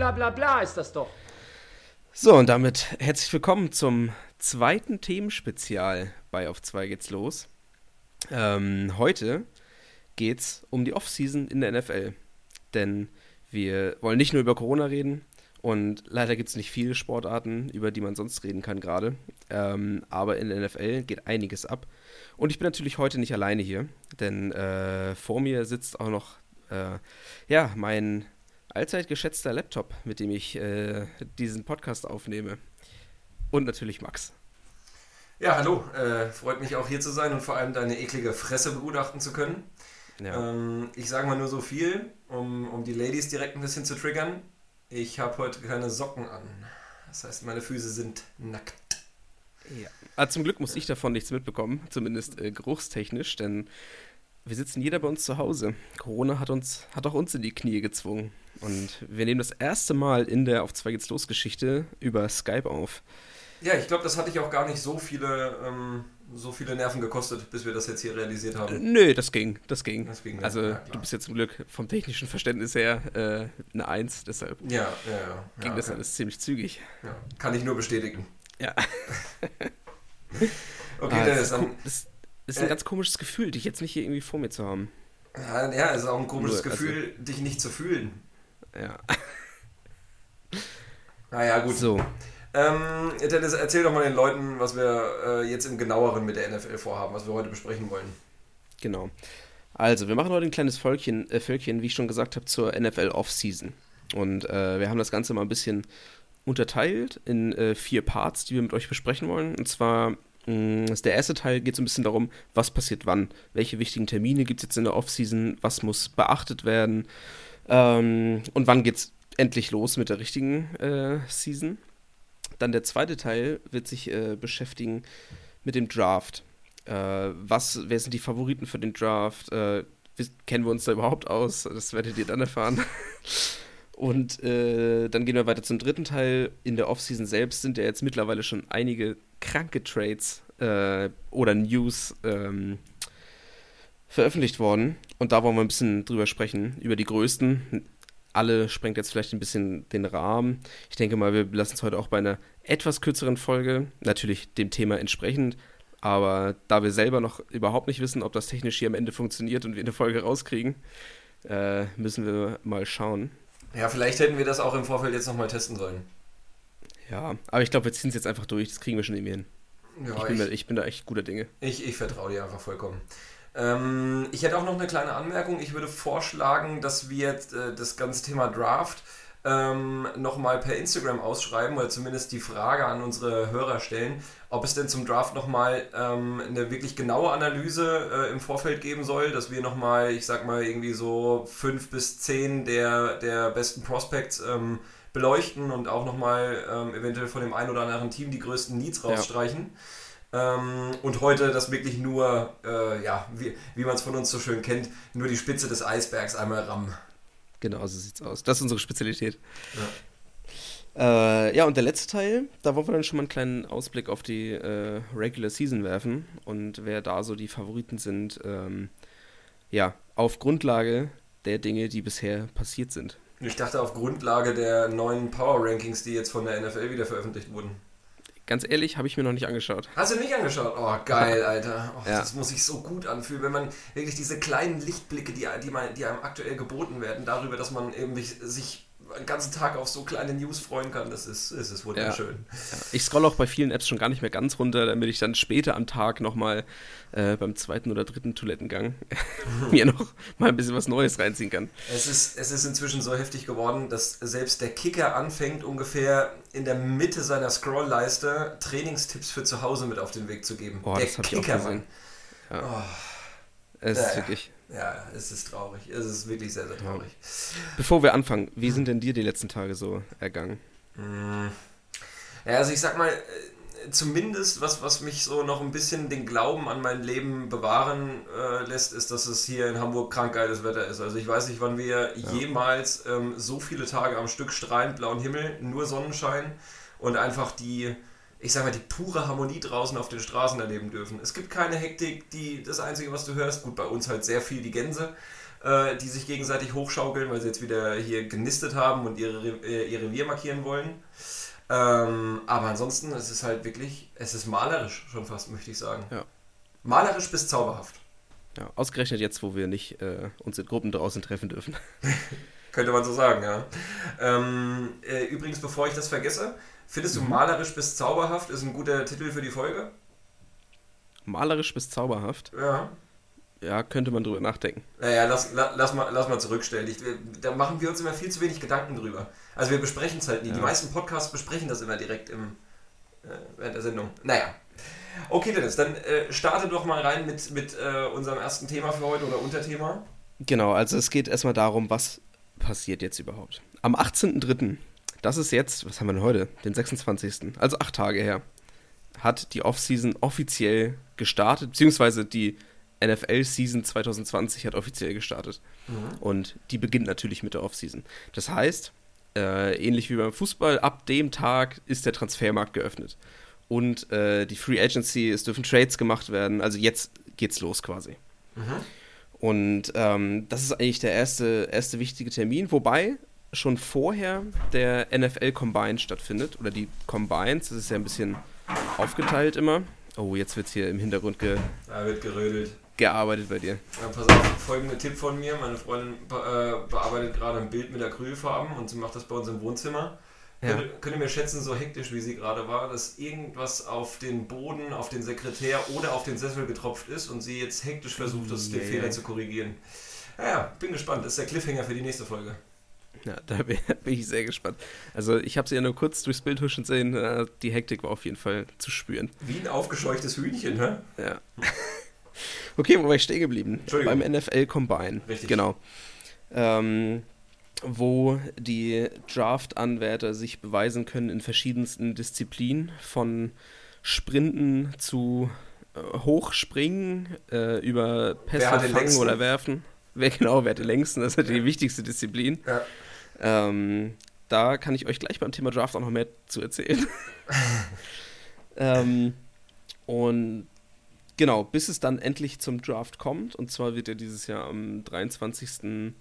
bla bla bla ist das doch. So, und damit herzlich willkommen zum zweiten Themenspezial bei Auf 2 geht's los. Ähm, heute geht's um die Offseason in der NFL. Denn wir wollen nicht nur über Corona reden und leider gibt es nicht viele Sportarten, über die man sonst reden kann gerade. Ähm, aber in der NFL geht einiges ab. Und ich bin natürlich heute nicht alleine hier, denn äh, vor mir sitzt auch noch äh, ja, mein allzeit geschätzter Laptop, mit dem ich äh, diesen Podcast aufnehme. Und natürlich Max. Ja, hallo. Äh, freut mich auch hier zu sein und vor allem deine eklige Fresse begutachten zu können. Ja. Ähm, ich sage mal nur so viel, um, um die Ladies direkt ein bisschen zu triggern. Ich habe heute keine Socken an. Das heißt, meine Füße sind nackt. Ja. Aber ah, zum Glück muss ich davon nichts mitbekommen, zumindest äh, geruchstechnisch, denn wir sitzen jeder bei uns zu Hause. Corona hat uns, hat auch uns in die Knie gezwungen. Und wir nehmen das erste Mal in der Auf 2 geht's los Geschichte über Skype auf. Ja, ich glaube, das hatte ich auch gar nicht so viele, ähm, so viele Nerven gekostet, bis wir das jetzt hier realisiert haben. Äh, nö, das ging, das ging. Das ging also ja, du bist ja zum Glück vom technischen Verständnis her äh, eine Eins, deshalb ja, ja, ja. ging das okay. alles ziemlich zügig. Ja, kann ich nur bestätigen. Ja. okay, ah, Dennis, dann... Das, ist ein äh, ganz komisches Gefühl, dich jetzt nicht hier irgendwie vor mir zu haben. Ja, ja es ist auch ein komisches Nur, also Gefühl, also, dich nicht zu fühlen. Ja. Naja, gut. So. Ähm, Dennis, erzähl doch mal den Leuten, was wir äh, jetzt im genaueren mit der NFL vorhaben, was wir heute besprechen wollen. Genau. Also, wir machen heute ein kleines Völkchen, äh, Völkchen wie ich schon gesagt habe, zur NFL Offseason. Und äh, wir haben das Ganze mal ein bisschen unterteilt in äh, vier Parts, die wir mit euch besprechen wollen. Und zwar mh, mm, der erste Teil geht so ein bisschen darum, was passiert wann. Welche wichtigen Termine gibt es jetzt in der Offseason? Was muss beachtet werden? Ähm, und wann geht es endlich los mit der richtigen äh, Season? Dann der zweite Teil wird sich äh, beschäftigen mit dem Draft. Äh, was, wer sind die Favoriten für den Draft? Äh, kennen wir uns da überhaupt aus? Das werdet ihr dann erfahren. Und äh, dann gehen wir weiter zum dritten Teil. In der Offseason selbst sind ja jetzt mittlerweile schon einige kranke Trades äh, oder News ähm, veröffentlicht worden. Und da wollen wir ein bisschen drüber sprechen, über die größten alle sprengt jetzt vielleicht ein bisschen den Rahmen. Ich denke mal, wir lassen es heute auch bei einer etwas kürzeren Folge, natürlich dem Thema entsprechend. Aber da wir selber noch überhaupt nicht wissen, ob das technisch hier am Ende funktioniert und wir eine Folge rauskriegen, äh, müssen wir mal schauen. Ja, vielleicht hätten wir das auch im Vorfeld jetzt nochmal testen sollen. Ja, aber ich glaube, wir ziehen es jetzt einfach durch. Das kriegen wir schon irgendwie hin. Ja, ich, bin ich, da, ich bin da echt guter Dinge. Ich, ich vertraue dir einfach vollkommen. Ähm, ich hätte auch noch eine kleine Anmerkung. Ich würde vorschlagen, dass wir äh, das ganze Thema Draft ähm, nochmal per Instagram ausschreiben oder zumindest die Frage an unsere Hörer stellen, ob es denn zum Draft nochmal ähm, eine wirklich genaue Analyse äh, im Vorfeld geben soll, dass wir nochmal, ich sag mal, irgendwie so fünf bis zehn der, der besten Prospects ähm, beleuchten und auch nochmal ähm, eventuell von dem einen oder anderen Team die größten Needs rausstreichen. Ja. Ähm, und heute das wirklich nur, äh, ja, wie, wie man es von uns so schön kennt, nur die Spitze des Eisbergs einmal rammen. Genau, so sieht's aus. Das ist unsere Spezialität. Ja. Äh, ja, und der letzte Teil, da wollen wir dann schon mal einen kleinen Ausblick auf die äh, Regular Season werfen und wer da so die Favoriten sind, ähm, ja, auf Grundlage der Dinge, die bisher passiert sind. Ich dachte auf Grundlage der neuen Power Rankings, die jetzt von der NFL wieder veröffentlicht wurden. Ganz ehrlich, habe ich mir noch nicht angeschaut. Hast du nicht angeschaut? Oh, geil, Alter. Oh, ja. Das muss sich so gut anfühlen, wenn man wirklich diese kleinen Lichtblicke, die, die, man, die einem aktuell geboten werden, darüber, dass man eben sich einen ganzen Tag auf so kleine News freuen kann, das ist, das ist wunderschön. Ja. Ich scrolle auch bei vielen Apps schon gar nicht mehr ganz runter, damit ich dann später am Tag nochmal äh, beim zweiten oder dritten Toilettengang mir noch mal ein bisschen was Neues reinziehen kann. Es ist, es ist inzwischen so heftig geworden, dass selbst der Kicker anfängt, ungefähr in der Mitte seiner Scrollleiste Trainingstipps für zu Hause mit auf den Weg zu geben. Oh, der das Kicker, ich auch gesehen. Ja. Oh. Es ist wirklich. Ja, es ist traurig. Es ist wirklich sehr, sehr traurig. Bevor wir anfangen, wie sind denn dir die letzten Tage so ergangen? Hm. Ja, also ich sag mal, äh, zumindest was, was mich so noch ein bisschen den Glauben an mein Leben bewahren äh, lässt, ist, dass es hier in Hamburg krank geiles Wetter ist. Also ich weiß nicht, wann wir ja. jemals ähm, so viele Tage am Stück strahlend blauen Himmel, nur Sonnenschein und einfach die ich sag mal, die pure Harmonie draußen auf den Straßen erleben dürfen. Es gibt keine Hektik, die, das Einzige, was du hörst, gut, bei uns halt sehr viel die Gänse, äh, die sich gegenseitig hochschaukeln, weil sie jetzt wieder hier genistet haben und ihre, äh, ihr Revier markieren wollen. Ähm, aber ansonsten, es ist halt wirklich, es ist malerisch schon fast, möchte ich sagen. Ja. Malerisch bis zauberhaft. Ja, ausgerechnet jetzt, wo wir nicht äh, uns in Gruppen draußen treffen dürfen. Könnte man so sagen, ja. Ähm, äh, übrigens, bevor ich das vergesse, findest du malerisch bis zauberhaft ist ein guter Titel für die Folge? Malerisch bis zauberhaft? Ja. Ja, könnte man drüber nachdenken. Naja, lass, lass, lass, mal, lass mal zurückstellen. Ich, da machen wir uns immer viel zu wenig Gedanken drüber. Also wir besprechen es halt nie. Ja. Die meisten Podcasts besprechen das immer direkt im, äh, während der Sendung. Naja. Okay, Dennis, dann äh, starte doch mal rein mit, mit äh, unserem ersten Thema für heute oder Unterthema. Genau, also es geht erstmal darum, was passiert jetzt überhaupt. Am 18.03., das ist jetzt, was haben wir denn heute? Den 26., also acht Tage her, hat die Offseason offiziell gestartet, beziehungsweise die NFL-Season 2020 hat offiziell gestartet. Mhm. Und die beginnt natürlich mit der Offseason. Das heißt, äh, ähnlich wie beim Fußball, ab dem Tag ist der Transfermarkt geöffnet. Und äh, die Free Agency, es dürfen Trades gemacht werden. Also jetzt geht's los quasi. Mhm. Und ähm, das ist eigentlich der erste, erste wichtige Termin, wobei schon vorher der NFL Combine stattfindet. Oder die Combines, das ist ja ein bisschen aufgeteilt immer. Oh, jetzt wird hier im Hintergrund ge da wird gerödelt gearbeitet bei dir? Ja, pass auf, folgender Tipp von mir. Meine Freundin be äh, bearbeitet gerade ein Bild mit Acrylfarben und sie macht das bei uns im Wohnzimmer. Ja. Könnt, könnt ihr mir schätzen, so hektisch wie sie gerade war, dass irgendwas auf den Boden, auf den Sekretär oder auf den Sessel getropft ist und sie jetzt hektisch versucht, das, den Fehler zu korrigieren. Naja, bin gespannt. Das ist der Cliffhanger für die nächste Folge. Ja, da bin, ich sehr gespannt. Also ich habe sie ja nur kurz durchs Bild huschen sehen. Äh, die Hektik war auf jeden Fall zu spüren. Wie ein aufgescheuchtes Hühnchen, hä? Ja. Okay, wo war ich stehen geblieben? Beim NFL Combine. Richtig. Genau. Ähm, wo die Draft-Anwärter sich beweisen können in verschiedensten Disziplinen, von Sprinten zu äh, Hochspringen, äh, über Pässe fangen oder werfen. Wer genau, wer hat den längsten? Das ist ja. die wichtigste Disziplin. Ja. Ähm, da kann ich euch gleich beim Thema Draft auch noch mehr zu erzählen. ähm, und Genau, bis es dann endlich zum Draft kommt. Und zwar wird er dieses Jahr am 23.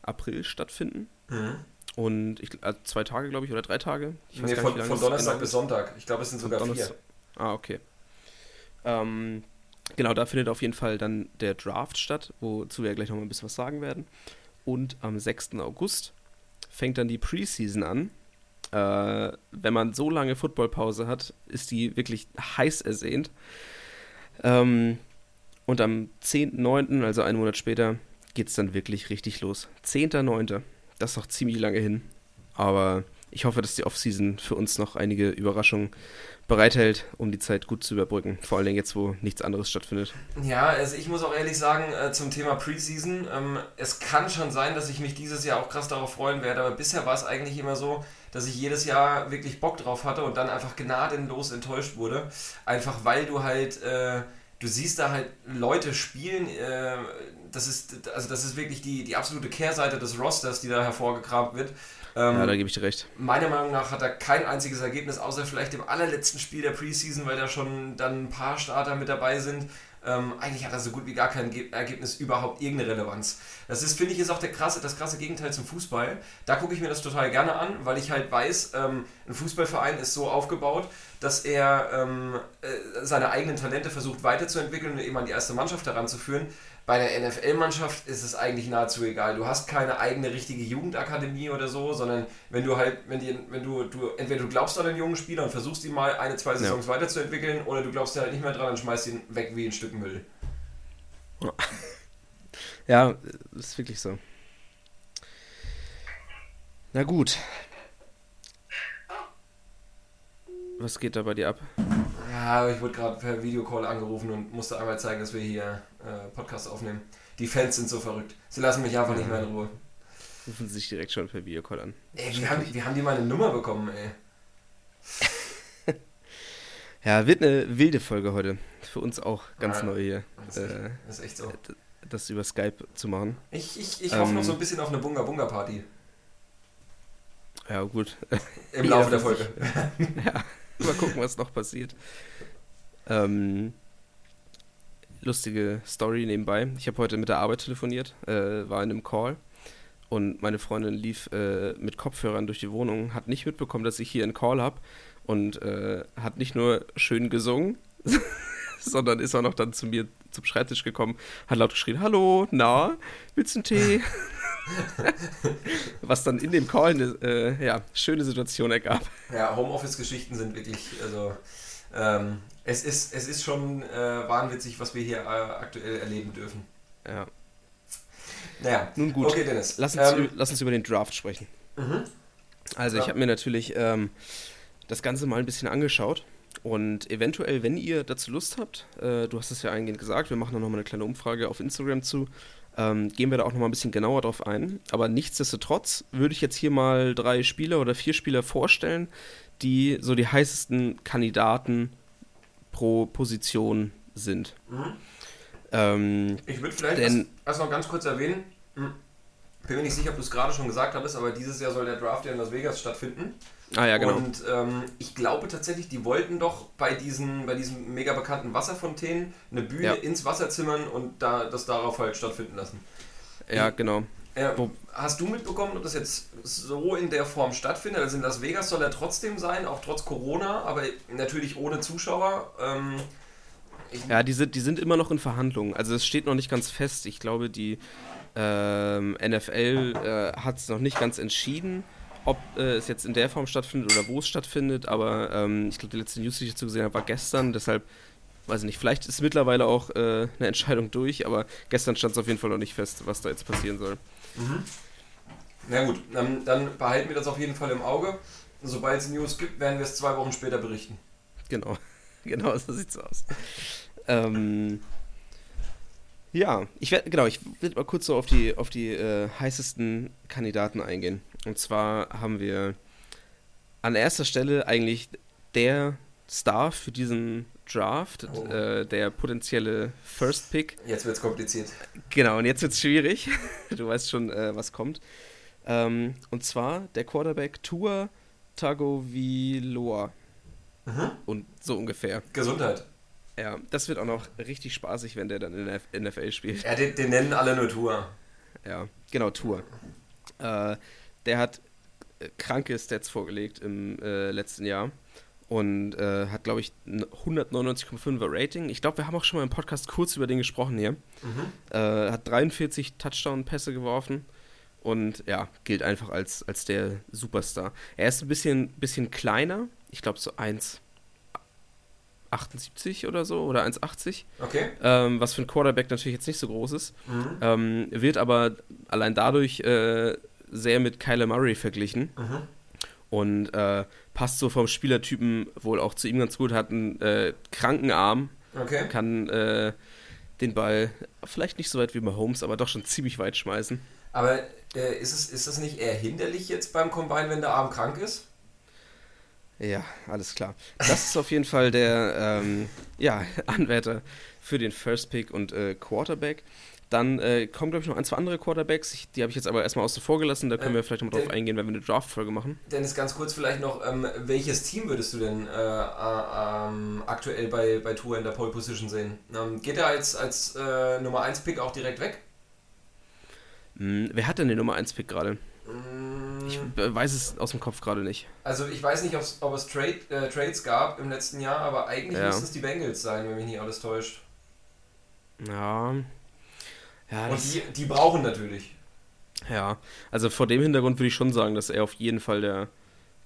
April stattfinden. Mhm. Und ich, also zwei Tage, glaube ich, oder drei Tage. Ich nee, von, nicht, von Donnerstag genau bis Sonntag. Ich glaube, es sind sogar vier. Ah, okay. Ähm, genau, da findet auf jeden Fall dann der Draft statt, wozu wir gleich nochmal ein bisschen was sagen werden. Und am 6. August fängt dann die Preseason an. Äh, wenn man so lange Footballpause hat, ist die wirklich heiß ersehnt. Ähm, und am 10.9., also einen Monat später, geht es dann wirklich richtig los. 10.9., das ist noch ziemlich lange hin. Aber ich hoffe, dass die Offseason für uns noch einige Überraschungen bereithält, um die Zeit gut zu überbrücken. Vor allen Dingen jetzt, wo nichts anderes stattfindet. Ja, also ich muss auch ehrlich sagen, äh, zum Thema Preseason, ähm, es kann schon sein, dass ich mich dieses Jahr auch krass darauf freuen werde, aber bisher war es eigentlich immer so, dass ich jedes Jahr wirklich Bock drauf hatte und dann einfach gnadenlos enttäuscht wurde. Einfach weil du halt, äh, du siehst da halt Leute spielen, äh, das ist, also das ist wirklich die, die absolute Kehrseite des Rosters, die da hervorgekramt wird. Ähm, ja, da gebe ich dir recht. Meiner Meinung nach hat er kein einziges Ergebnis, außer vielleicht im allerletzten Spiel der Preseason, weil da schon dann ein paar Starter mit dabei sind. Ähm, eigentlich hat er so gut wie gar kein Ergebnis überhaupt irgendeine Relevanz. Das ist, finde ich, ist auch der krasse, das krasse Gegenteil zum Fußball. Da gucke ich mir das total gerne an, weil ich halt weiß, ähm, ein Fußballverein ist so aufgebaut, dass er ähm, äh, seine eigenen Talente versucht weiterzuentwickeln und eben an die erste Mannschaft heranzuführen. Bei der NFL-Mannschaft ist es eigentlich nahezu egal. Du hast keine eigene richtige Jugendakademie oder so, sondern wenn du halt, wenn, die, wenn du, du, entweder du glaubst an einen jungen Spieler und versuchst ihn mal eine, zwei Saisons ja. weiterzuentwickeln, oder du glaubst halt nicht mehr dran und schmeißt ihn weg wie ein Stück Müll. Ja, ist wirklich so. Na gut. Was geht da bei dir ab? Ja, ich wurde gerade per Videocall angerufen und musste einmal zeigen, dass wir hier äh, Podcast aufnehmen. Die Fans sind so verrückt. Sie lassen mich einfach nicht mehr in Ruhe. Rufen sie sich direkt schon per Videocall an. Ey, wie haben, wie haben die meine Nummer bekommen, ey? ja, wird eine wilde Folge heute. Für uns auch ganz ja, neu hier. Das ist, echt, das ist echt so. Das über Skype zu machen. Ich, ich, ich ähm, hoffe noch so ein bisschen auf eine Bunga-Bunga-Party. Ja, gut. Im Laufe der Folge. ja. Mal gucken, was noch passiert. Ähm, lustige Story nebenbei. Ich habe heute mit der Arbeit telefoniert, äh, war in einem Call und meine Freundin lief äh, mit Kopfhörern durch die Wohnung, hat nicht mitbekommen, dass ich hier einen Call habe und äh, hat nicht nur schön gesungen, sondern ist auch noch dann zu mir zum Schreibtisch gekommen, hat laut geschrien, hallo, na, willst du einen Tee? Was dann in dem Call eine äh, ja, schöne Situation ergab. Ja, Homeoffice-Geschichten sind wirklich, also ähm, es, ist, es ist schon äh, wahnwitzig, was wir hier äh, aktuell erleben dürfen. Ja. Naja, nun gut. Okay, Dennis. Lass uns, ähm, lass uns über den Draft sprechen. Mhm. Also, ja. ich habe mir natürlich ähm, das Ganze mal ein bisschen angeschaut. Und eventuell, wenn ihr dazu Lust habt, äh, du hast es ja eingehend gesagt, wir machen da nochmal eine kleine Umfrage auf Instagram zu, ähm, gehen wir da auch nochmal ein bisschen genauer drauf ein. Aber nichtsdestotrotz würde ich jetzt hier mal drei Spieler oder vier Spieler vorstellen, die so die heißesten Kandidaten pro Position sind. Mhm. Ähm, ich würde vielleicht denn, erst, noch ganz kurz erwähnen, bin mir nicht sicher, ob du es gerade schon gesagt hattest, aber dieses Jahr soll der Draft ja in Las Vegas stattfinden. Ah ja, genau. Und ähm, ich glaube tatsächlich, die wollten doch bei diesen, bei diesen mega bekannten Wasserfontänen eine Bühne ja. ins Wasser zimmern und da, das darauf halt stattfinden lassen. Ja, genau. Äh, hast du mitbekommen, ob das jetzt so in der Form stattfindet? Also in Las Vegas soll er trotzdem sein, auch trotz Corona, aber natürlich ohne Zuschauer. Ähm, ja, die sind, die sind immer noch in Verhandlungen. Also es steht noch nicht ganz fest. Ich glaube, die ähm, NFL äh, hat es noch nicht ganz entschieden ob äh, es jetzt in der Form stattfindet oder wo es stattfindet, aber ähm, ich glaube, die letzte News, die ich dazu gesehen habe, war gestern, deshalb weiß ich nicht, vielleicht ist mittlerweile auch äh, eine Entscheidung durch, aber gestern stand es auf jeden Fall noch nicht fest, was da jetzt passieren soll. Mhm. Na gut, dann, dann behalten wir das auf jeden Fall im Auge. Sobald es News gibt, werden wir es zwei Wochen später berichten. Genau, genau, so sieht's aus. ähm, ja, ich werde genau, ich will mal kurz so auf die auf die äh, heißesten Kandidaten eingehen. Und zwar haben wir an erster Stelle eigentlich der Star für diesen Draft, oh. äh, der potenzielle First Pick. Jetzt wird es kompliziert. Genau, und jetzt wird es schwierig. du weißt schon, äh, was kommt. Ähm, und zwar der Quarterback Tua Tagovailoa. Mhm. Und so ungefähr. Gesundheit. Ja, das wird auch noch richtig spaßig, wenn der dann in der NFL spielt. Ja, den, den nennen alle nur Tour. Ja, genau, Tour. Äh, der hat äh, kranke Stats vorgelegt im äh, letzten Jahr und äh, hat, glaube ich, 199,5er Rating. Ich glaube, wir haben auch schon mal im Podcast kurz über den gesprochen hier. Mhm. Äh, hat 43 Touchdown-Pässe geworfen und ja, gilt einfach als, als der Superstar. Er ist ein bisschen, bisschen kleiner, ich glaube so 1,78 oder so oder 1,80. Okay. Ähm, was für ein Quarterback natürlich jetzt nicht so groß ist. Mhm. Ähm, wird aber allein dadurch äh, sehr mit Kyler Murray verglichen. Mhm. Und äh, passt so vom Spielertypen wohl auch zu ihm ganz gut, hat einen äh, kranken Arm, okay. kann äh, den Ball vielleicht nicht so weit wie Mahomes, aber doch schon ziemlich weit schmeißen. Aber äh, ist, es, ist das nicht eher hinderlich jetzt beim Combine, wenn der Arm krank ist? Ja, alles klar. Das ist auf jeden Fall der ähm, ja, Anwärter für den First Pick und äh, Quarterback. Dann äh, kommen, glaube ich, noch ein, zwei andere Quarterbacks. Ich, die habe ich jetzt aber erstmal außen vor gelassen. Da können äh, wir vielleicht noch drauf eingehen, wenn wir eine Draft-Folge machen. Dennis, ganz kurz vielleicht noch, ähm, welches Team würdest du denn äh, ähm, aktuell bei, bei Tour in der Pole Position sehen? Ähm, geht er als, als äh, Nummer 1-Pick auch direkt weg? Hm, wer hat denn den Nummer 1-Pick gerade? Hm. Ich weiß es aus dem Kopf gerade nicht. Also ich weiß nicht, ob es Trade, äh, Trades gab im letzten Jahr, aber eigentlich ja. müssten es die Bengals sein, wenn mich nicht alles täuscht. Ja, ja, und die, die brauchen natürlich. Ja, also vor dem Hintergrund würde ich schon sagen, dass er auf jeden Fall der,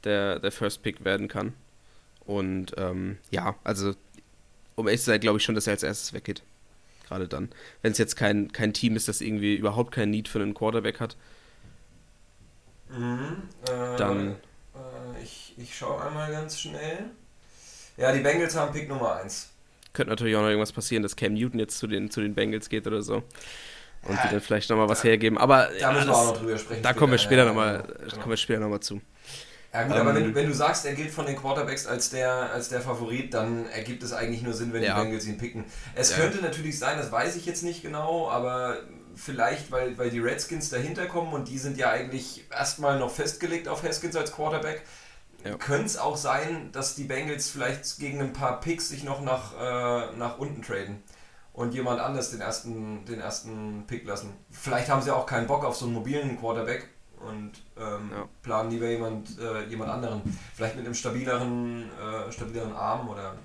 der, der First Pick werden kann. Und ähm, ja, also um ehrlich zu sein, glaube ich schon, dass er als erstes weggeht. Gerade dann. Wenn es jetzt kein, kein Team ist, das irgendwie überhaupt kein Need für einen Quarterback hat. Mhm, äh, dann. Äh, ich, ich schaue einmal ganz schnell. Ja, die Bengals haben Pick Nummer 1. Könnte natürlich auch noch irgendwas passieren, dass Cam Newton jetzt zu den, zu den Bengals geht oder so und die dann vielleicht nochmal was hergeben. Aber da müssen wir auch noch drüber sprechen. Da kommen wir später ja, nochmal genau. kommen wir später noch mal zu. Ja gut, aber wenn, ähm, wenn, du sagst, er gilt von den Quarterbacks als der, als der Favorit, dann ergibt es eigentlich nur Sinn, wenn ja. die Bengals ihn picken. Es ja. könnte natürlich sein, das weiß ich jetzt nicht genau, aber vielleicht, weil, weil die Redskins dahinter kommen und die sind ja eigentlich erstmal noch festgelegt auf Haskins als Quarterback, ja. könnte es auch sein, dass die Bengals vielleicht gegen ein paar Picks sich noch nach, äh, nach unten traden. Und jemand anders den ersten, den ersten Pick lassen. Vielleicht haben sie auch keinen Bock auf so einen mobilen Quarterback und ähm, ja. planen lieber jemand, äh, jemand anderen. Vielleicht mit einem stabileren, äh, stabileren Arm oder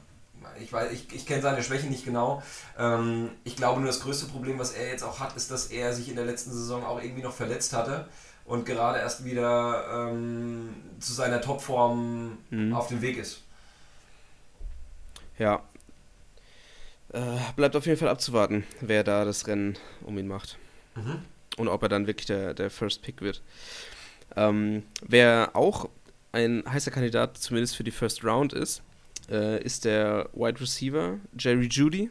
ich weiß, ich, ich kenne seine Schwächen nicht genau. Ähm, ich glaube nur, das größte Problem, was er jetzt auch hat, ist, dass er sich in der letzten Saison auch irgendwie noch verletzt hatte und gerade erst wieder ähm, zu seiner Topform mhm. auf dem Weg ist. Ja. Äh, bleibt auf jeden Fall abzuwarten, wer da das Rennen um ihn macht. Mhm. Und ob er dann wirklich der, der First Pick wird. Ähm, wer auch ein heißer Kandidat zumindest für die First Round ist, äh, ist der Wide Receiver Jerry Judy.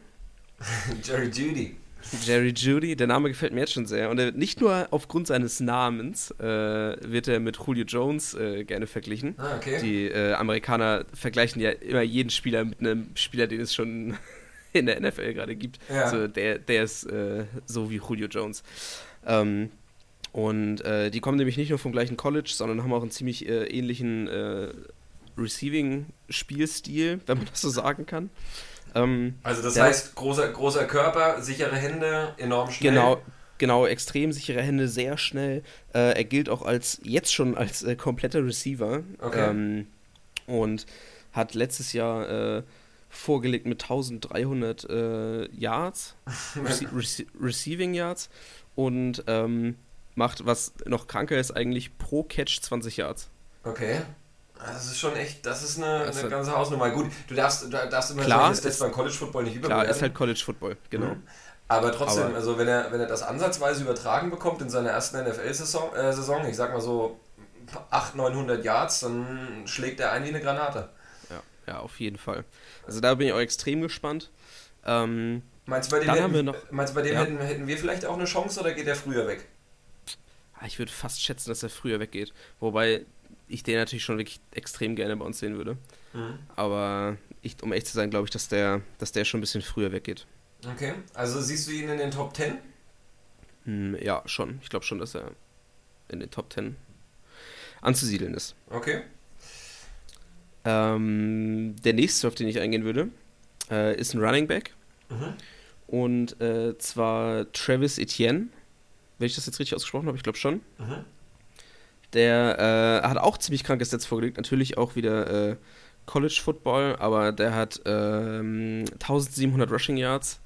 Jerry Judy. Jerry Judy, der Name gefällt mir jetzt schon sehr. Und er, nicht nur aufgrund seines Namens äh, wird er mit Julio Jones äh, gerne verglichen. Ah, okay. Die äh, Amerikaner vergleichen ja immer jeden Spieler mit einem Spieler, den es schon in der NFL gerade gibt. Ja. Also der, der ist äh, so wie Julio Jones. Ähm, und äh, die kommen nämlich nicht nur vom gleichen College, sondern haben auch einen ziemlich äh, ähnlichen Receiving-Spielstil, wenn man das so sagen kann. Ähm, also das heißt, großer, großer Körper, sichere Hände, enorm schnell. Genau, genau, extrem sichere Hände, sehr schnell. Äh, er gilt auch als jetzt schon als äh, kompletter Receiver. Okay. Ähm, und hat letztes Jahr äh, vorgelegt mit 1300 äh, Yards, Rece Rece Receiving Yards und ähm, macht, was noch kranker ist, eigentlich pro Catch 20 Yards. Okay. Das ist schon echt, das ist eine, das eine ganze Hausnummer. Gut, du darfst, du darfst immer klar, solche Stats beim College Football nicht überbewerten. Klar, ist halt College Football, genau. Mhm. Aber trotzdem, Aber also wenn er, wenn er das ansatzweise übertragen bekommt in seiner ersten NFL-Saison, äh, Saison, ich sag mal so 800, 900 Yards, dann schlägt er ein wie eine Granate. Ja, ja, auf jeden Fall. Also da bin ich auch extrem gespannt. Ähm, meinst du, bei dem, hätten, noch, meinst bei dem ja. hätten, hätten wir vielleicht auch eine Chance oder geht er früher weg? Ah, ich würde fast schätzen, dass er früher weggeht. Wobei ich den natürlich schon wirklich extrem gerne bei uns sehen würde. Mhm. Aber ich, um echt zu sein, glaube ich, dass der, dass der schon ein bisschen früher weggeht. Okay, also siehst du ihn in den Top 10? Hm, ja, schon. Ich glaube schon, dass er in den Top 10 anzusiedeln ist. Okay. Ähm, der nächste, auf den ich eingehen würde, äh, ist ein Running Back. Mhm. Und äh, zwar Travis Etienne. Wenn ich das jetzt richtig ausgesprochen habe, ich glaube schon. Mhm. Der äh, hat auch ziemlich krankes Sets vorgelegt. Natürlich auch wieder äh, College Football, aber der hat ähm, 1700 Rushing Yards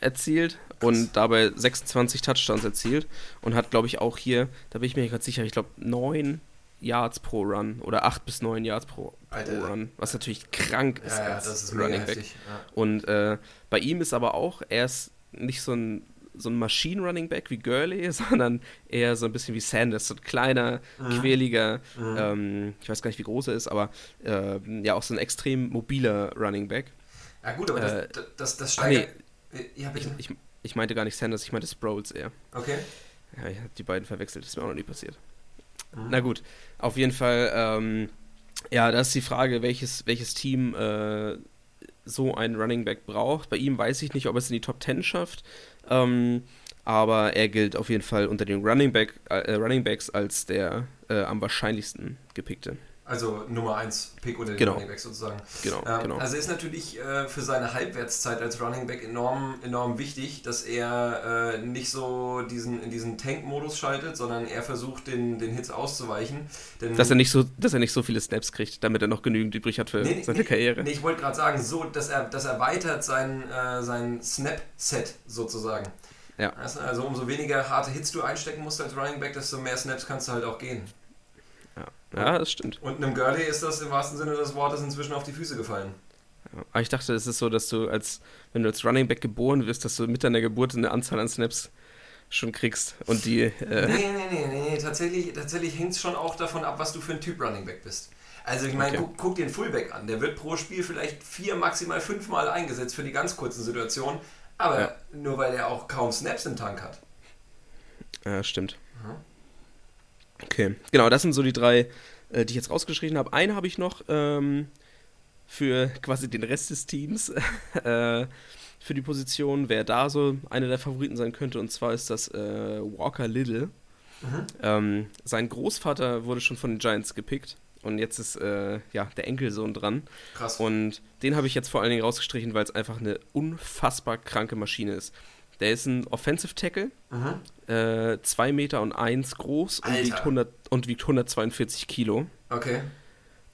erzielt und dabei 26 Touchdowns erzielt und hat, glaube ich, auch hier, da bin ich mir gerade sicher, ich glaube, 9 Yards pro Run oder 8 bis 9 Yards pro, pro Run, was natürlich krank ist ja, ja, als ist Running Back. Ja. Und äh, bei ihm ist aber auch, er ist nicht so ein so ein Machine-Running Back wie Gurley, sondern eher so ein bisschen wie Sanders, so ein kleiner, mhm. quäliger, mhm. Ähm, ich weiß gar nicht, wie groß er ist, aber äh, ja, auch so ein extrem mobiler Running Back. Ja gut, aber äh, das, das, das steigert... Nee, ja, ich, ich, ich, meinte gar nicht Sanders, ich meinte Sproles eher. Okay. Ja, ich habe die beiden verwechselt, das ist mir auch noch nie passiert. Mhm. Na gut, auf jeden Fall, ähm, ja, da ist die Frage, welches, welches Team äh, so einen Running Back braucht. Bei ihm weiß ich nicht, ob es in die Top 10 schafft. Ähm, aber er gilt auf jeden Fall unter den Running, Back, äh, Running Backs als der äh, am wahrscheinlichsten gepickte. Also Nummer 1 Pick unter den genau. Running Backs sozusagen. Genau, ähm, genau. Also ist natürlich äh, für seine Halbwertszeit als Running Back enorm, enorm wichtig, dass er äh, nicht so diesen, in diesen Tank-Modus schaltet, sondern er versucht, den, den Hits auszuweichen. Dass, er nicht so, dass er nicht so viele Snaps kriegt, damit er noch genügend übrig hat für nee, seine nee, Karriere. Nee, ich wollte gerade sagen, so, dass er das erweitert sein, äh, sein Snap-Set sozusagen. Ja. Also umso weniger harte Hits du einstecken musst als Running Back, desto mehr Snaps kannst du halt auch gehen. Ja, das stimmt. Und einem Gurley ist das im wahrsten Sinne des Wortes inzwischen auf die Füße gefallen. Ja, aber ich dachte, es ist so, dass du als, wenn du als Running Back geboren wirst, dass du mit deiner Geburt eine Anzahl an Snaps schon kriegst und die. Äh nee, nee, nee, nee, nee, tatsächlich, tatsächlich hängt es schon auch davon ab, was du für ein Typ Running Back bist. Also ich meine, okay. guck, guck dir den Fullback an. Der wird pro Spiel vielleicht vier, maximal fünfmal eingesetzt für die ganz kurzen Situationen, aber ja. nur weil er auch kaum Snaps im Tank hat. Ja, stimmt. Mhm. Okay, genau, das sind so die drei, äh, die ich jetzt rausgeschrieben habe. Eine habe ich noch ähm, für quasi den Rest des Teams, äh, für die Position, wer da so einer der Favoriten sein könnte. Und zwar ist das äh, Walker Little. Mhm. Ähm, sein Großvater wurde schon von den Giants gepickt und jetzt ist äh, ja der Enkelsohn dran. Krass. Und den habe ich jetzt vor allen Dingen rausgestrichen, weil es einfach eine unfassbar kranke Maschine ist. Der ist ein Offensive Tackle, Mhm. äh, 2 Meter und 1 groß und wiegt, 100, und wiegt 142 Kilo. Okay.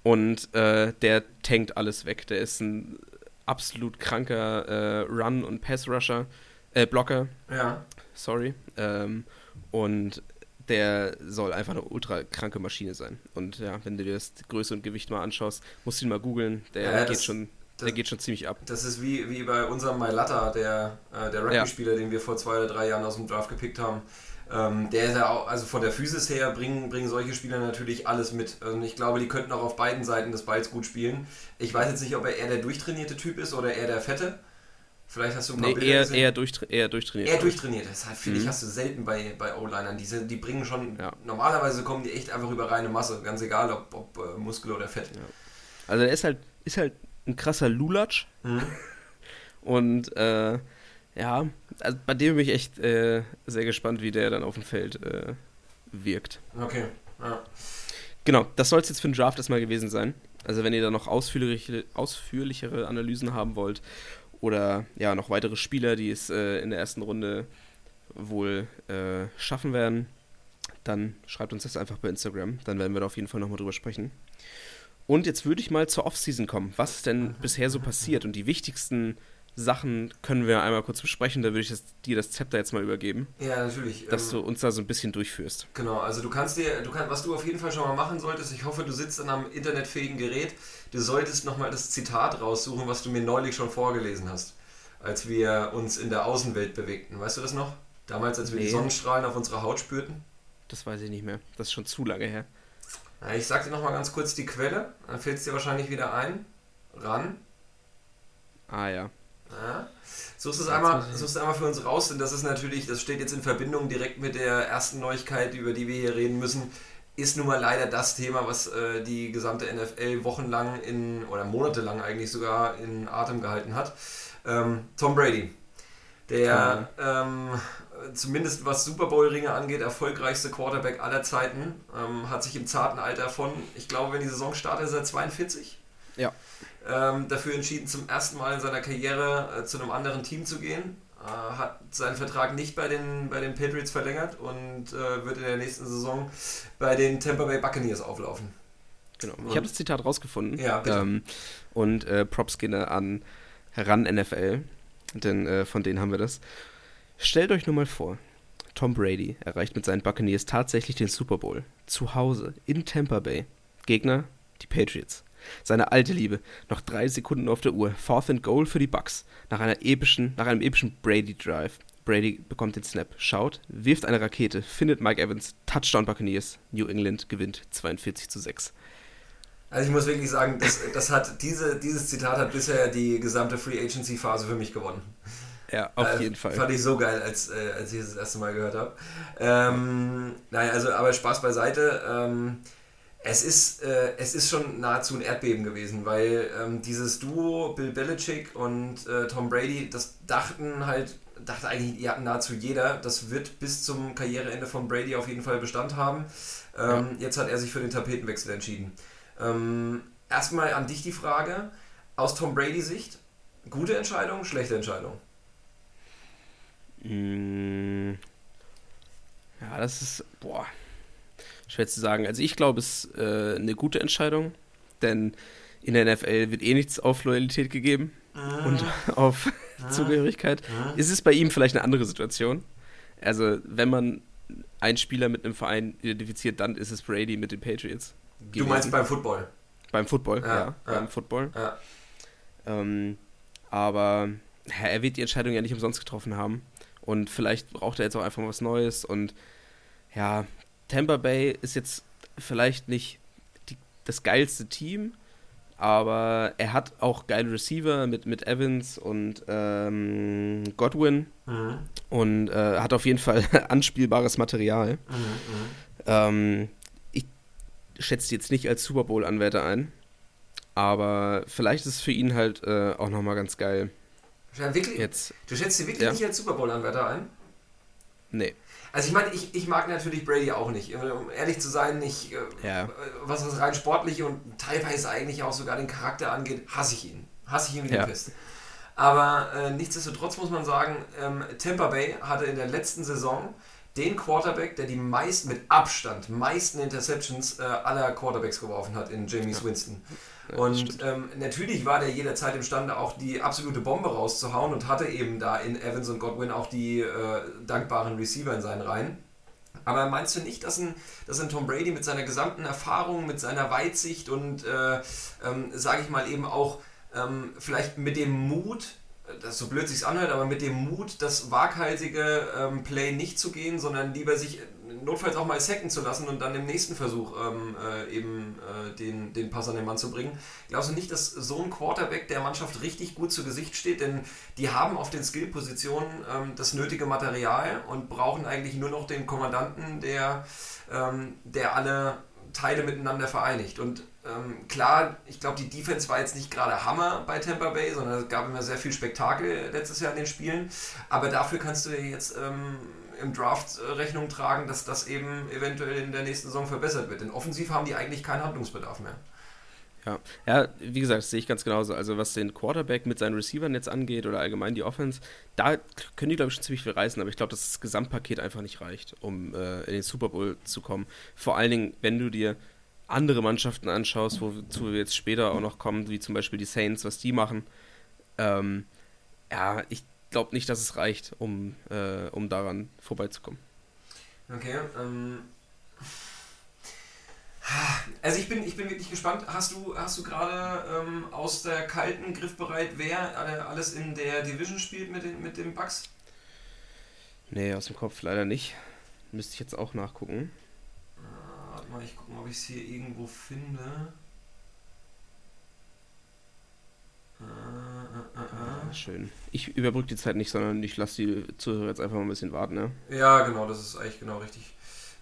Und äh, der tankt alles weg. Der ist ein absolut kranker äh, Run- und Pass-Rusher, äh, Blocker, Ja. sorry. Ähm, und der soll einfach eine ultra kranke Maschine sein. Und ja, wenn du dir das Größe und Gewicht mal anschaust, musst du ihn mal googeln. Der Ja, geht schon, der das- geht schon ziemlich ab. Das ist wie, wie bei unserem Mailata, der, äh, der Rugby-Spieler, den wir vor zwei oder drei Jahren aus dem Draft gepickt haben. Ähm, der ist ja auch, also von der Physis her bringen, bringen solche Spieler natürlich alles mit. Also ich glaube, die könnten auch auf beiden Seiten des Balls gut spielen. Ich weiß jetzt nicht, ob er eher der durchtrainierte Typ ist oder eher der fette. Vielleicht hast du ein paar Nee, Bilder eher, gesehen. eher, durchtra eher durchtrainiert. Eher ich. durchtrainiert. Das halt, finde ich, Mhm. hast du selten bei, bei O-Linern. Die, die bringen schon, Ja. normalerweise kommen die echt einfach über reine Masse. Ganz egal, ob, ob äh, Muskel oder Fett. Also der ist halt, ist halt ein krasser Lulatsch. Mhm. Und äh, ja, also bei dem bin ich echt äh, sehr gespannt, wie der dann auf dem Feld äh, wirkt. Okay. Ja. Genau, das soll es jetzt für den Draft erstmal gewesen sein. Also wenn ihr da noch ausführliche, ausführlichere Analysen haben wollt oder ja, noch weitere Spieler, die es äh, in der ersten Runde wohl äh, schaffen werden, dann schreibt uns das einfach bei Instagram. Dann werden wir da auf jeden Fall nochmal drüber sprechen. Und jetzt würde ich mal zur Offseason kommen. Was ist denn bisher so passiert? Und die wichtigsten Sachen können wir einmal kurz besprechen. Da würde ich das, dir das Zepter jetzt mal übergeben, ja, natürlich. dass Ähm, du uns da so ein bisschen durchführst. Genau, also du kannst dir, du kannst, was du auf jeden Fall schon mal machen solltest, ich hoffe, du sitzt an einem internetfähigen Gerät, du solltest nochmal das Zitat raussuchen, was du mir neulich schon vorgelesen hast, als wir uns in der Außenwelt bewegten. Weißt du das noch? Damals, als wir die Nee. Sonnenstrahlen auf unserer Haut spürten. Das weiß ich nicht mehr. Das ist schon zu lange her. Ich sag dir nochmal ganz kurz die Quelle, dann fällt es dir wahrscheinlich wieder ein. Ran. Ah ja. Ja. Suchst es einmal, suchst es einmal für uns raus, denn das ist natürlich, das steht jetzt in Verbindung direkt mit der ersten Neuigkeit, über die wir hier reden müssen, ist nun mal leider das Thema, was äh, die gesamte NFL wochenlang in, oder monatelang eigentlich sogar in Atem gehalten hat. Ähm, Tom Brady, der ähm, zumindest was Super Bowl-Ringe angeht, erfolgreichste Quarterback aller Zeiten, ähm, hat sich im zarten Alter von, ich glaube, wenn die Saison startet, ist er 42 Ja. ähm, dafür entschieden, zum ersten Mal in seiner Karriere äh, zu einem anderen Team zu gehen. Äh, hat seinen Vertrag nicht bei den, bei den Patriots verlängert und äh, wird in der nächsten Saison bei den Tampa Bay Buccaneers auflaufen. Genau. Und- Ich habe das Zitat rausgefunden. Ja, bitte. Ähm, und äh, Props gehen an heran NFL, denn äh, von denen haben wir das. Stellt euch nur mal vor, Tom Brady erreicht mit seinen Buccaneers tatsächlich den Super Bowl. Zu Hause, in Tampa Bay. Gegner, die Patriots. Seine alte Liebe, noch drei Sekunden auf der Uhr. Fourth and Goal für die Bucks. Nach, einer epischen, nach einem epischen Brady-Drive. Brady bekommt den Snap, schaut, wirft eine Rakete, findet Mike Evans, Touchdown Buccaneers. New England gewinnt 42 zu 6. Also ich muss wirklich sagen, das, das hat, diese, dieses Zitat hat bisher die gesamte Free Agency Phase für mich gewonnen. Ja, auf Äh, jeden Fall. Fand ich so geil, als, äh, als ich es das erste Mal gehört habe. Ähm, nein, also, aber Spaß beiseite. Ähm, es, ist, äh, es ist schon nahezu ein Erdbeben gewesen, weil ähm, dieses Duo Bill Belichick und äh, Tom Brady, das dachten halt, dachte eigentlich ja, nahezu jeder, das wird bis zum Karriereende von Brady auf jeden Fall Bestand haben. Ähm, Jetzt hat er sich für den Tapetenwechsel entschieden. Ähm, erstmal an dich die Frage, aus Tom Brady Sicht, gute Entscheidung, schlechte Entscheidung? Mm, Ja, das ist, boah, schwer zu sagen. Also ich glaube, es ist äh, eine gute Entscheidung, denn in der NFL wird eh nichts auf Loyalität gegeben und auf Zugehörigkeit. Ist es bei ihm vielleicht eine andere Situation? Also wenn man einen Spieler mit einem Verein identifiziert, dann ist es Brady mit den Patriots. Du meinst beim Football? Beim Football, Ja, ja, beim Football. Ja. Ähm, aber er wird die Entscheidung ja nicht umsonst getroffen haben. Und vielleicht braucht er jetzt auch einfach mal was Neues. Und ja, Tampa Bay ist jetzt vielleicht nicht die, das geilste Team, aber er hat auch geile Receiver mit, mit Evans und ähm, Godwin Mhm. und äh, hat auf jeden Fall anspielbares Material. Mhm. Ähm, ich schätze jetzt nicht als Super Bowl-Anwärter ein, aber vielleicht ist es für ihn halt äh, auch nochmal ganz geil. Ja, wirklich, Jetzt, du schätzt sie wirklich Ja. nicht als Super Bowl-Anwärter ein? Nee. Also ich meine, ich, ich mag natürlich Brady auch nicht. Um ehrlich zu sein, ich, äh, ja. was das rein sportliche und teilweise eigentlich auch sogar den Charakter angeht, hasse ich ihn. Hasse ich ihn wie ja. die Pest. Aber äh, nichtsdestotrotz muss man sagen, ähm, Tampa Bay hatte in der letzten Saison den Quarterback, der die meisten, mit Abstand, meisten Interceptions äh, aller Quarterbacks geworfen hat in James Winston. Und ähm, natürlich war der jederzeit imstande, auch die absolute Bombe rauszuhauen und hatte eben da in Evans und Godwin auch die äh, dankbaren Receiver in seinen Reihen. Aber meinst du nicht, dass ein, dass ein Tom Brady mit seiner gesamten Erfahrung, mit seiner Weitsicht und, äh, ähm, sage ich mal, eben auch ähm, vielleicht mit dem Mut, das so blöd sich anhört, aber mit dem Mut, das waghalsige ähm, Play nicht zu gehen, sondern lieber sich notfalls auch mal sacken zu lassen und dann im nächsten Versuch ähm, äh, eben äh, den, den Pass an den Mann zu bringen. Glaubst du nicht, dass so ein Quarterback der Mannschaft richtig gut zu Gesicht steht? Denn die haben auf den Skill-Positionen ähm, das nötige Material und brauchen eigentlich nur noch den Kommandanten, der, ähm, der alle Teile miteinander vereinigt. Und ähm, klar, ich glaube, die Defense war jetzt nicht gerade Hammer bei Tampa Bay, sondern es gab immer sehr viel Spektakel letztes Jahr in den Spielen. Aber dafür kannst du dir jetzt ähm, im Draft äh, Rechnung tragen, dass das eben eventuell in der nächsten Saison verbessert wird. Denn offensiv haben die eigentlich keinen Handlungsbedarf mehr. Ja. ja, wie gesagt, das sehe ich ganz genauso. Also was den Quarterback mit seinen Receivern jetzt angeht oder allgemein die Offense, da können die, glaube ich, schon ziemlich viel reißen, aber ich glaube, dass das Gesamtpaket einfach nicht reicht, um äh, in den Super Bowl zu kommen. Vor allen Dingen, wenn du dir andere Mannschaften anschaust, wozu wir jetzt später auch noch kommen, wie zum Beispiel die Saints, was die machen, ähm, ja, ich glaube nicht, dass es reicht, um, äh, um daran vorbeizukommen. Okay, ähm. Also ich bin, ich bin wirklich gespannt. Hast du, hast du gerade ähm, aus der kalten griffbereit, wer alles in der Division spielt mit den, mit den Bugs? Nee, aus dem Kopf leider nicht. Müsste ich jetzt auch nachgucken. Warte mal, ich gucke mal, ob ich es hier irgendwo finde. Äh, äh, Schön. Ich überbrücke die Zeit nicht, sondern ich lasse die Zuhörer jetzt einfach mal ein bisschen warten, ne? Ja, genau, das ist eigentlich genau richtig.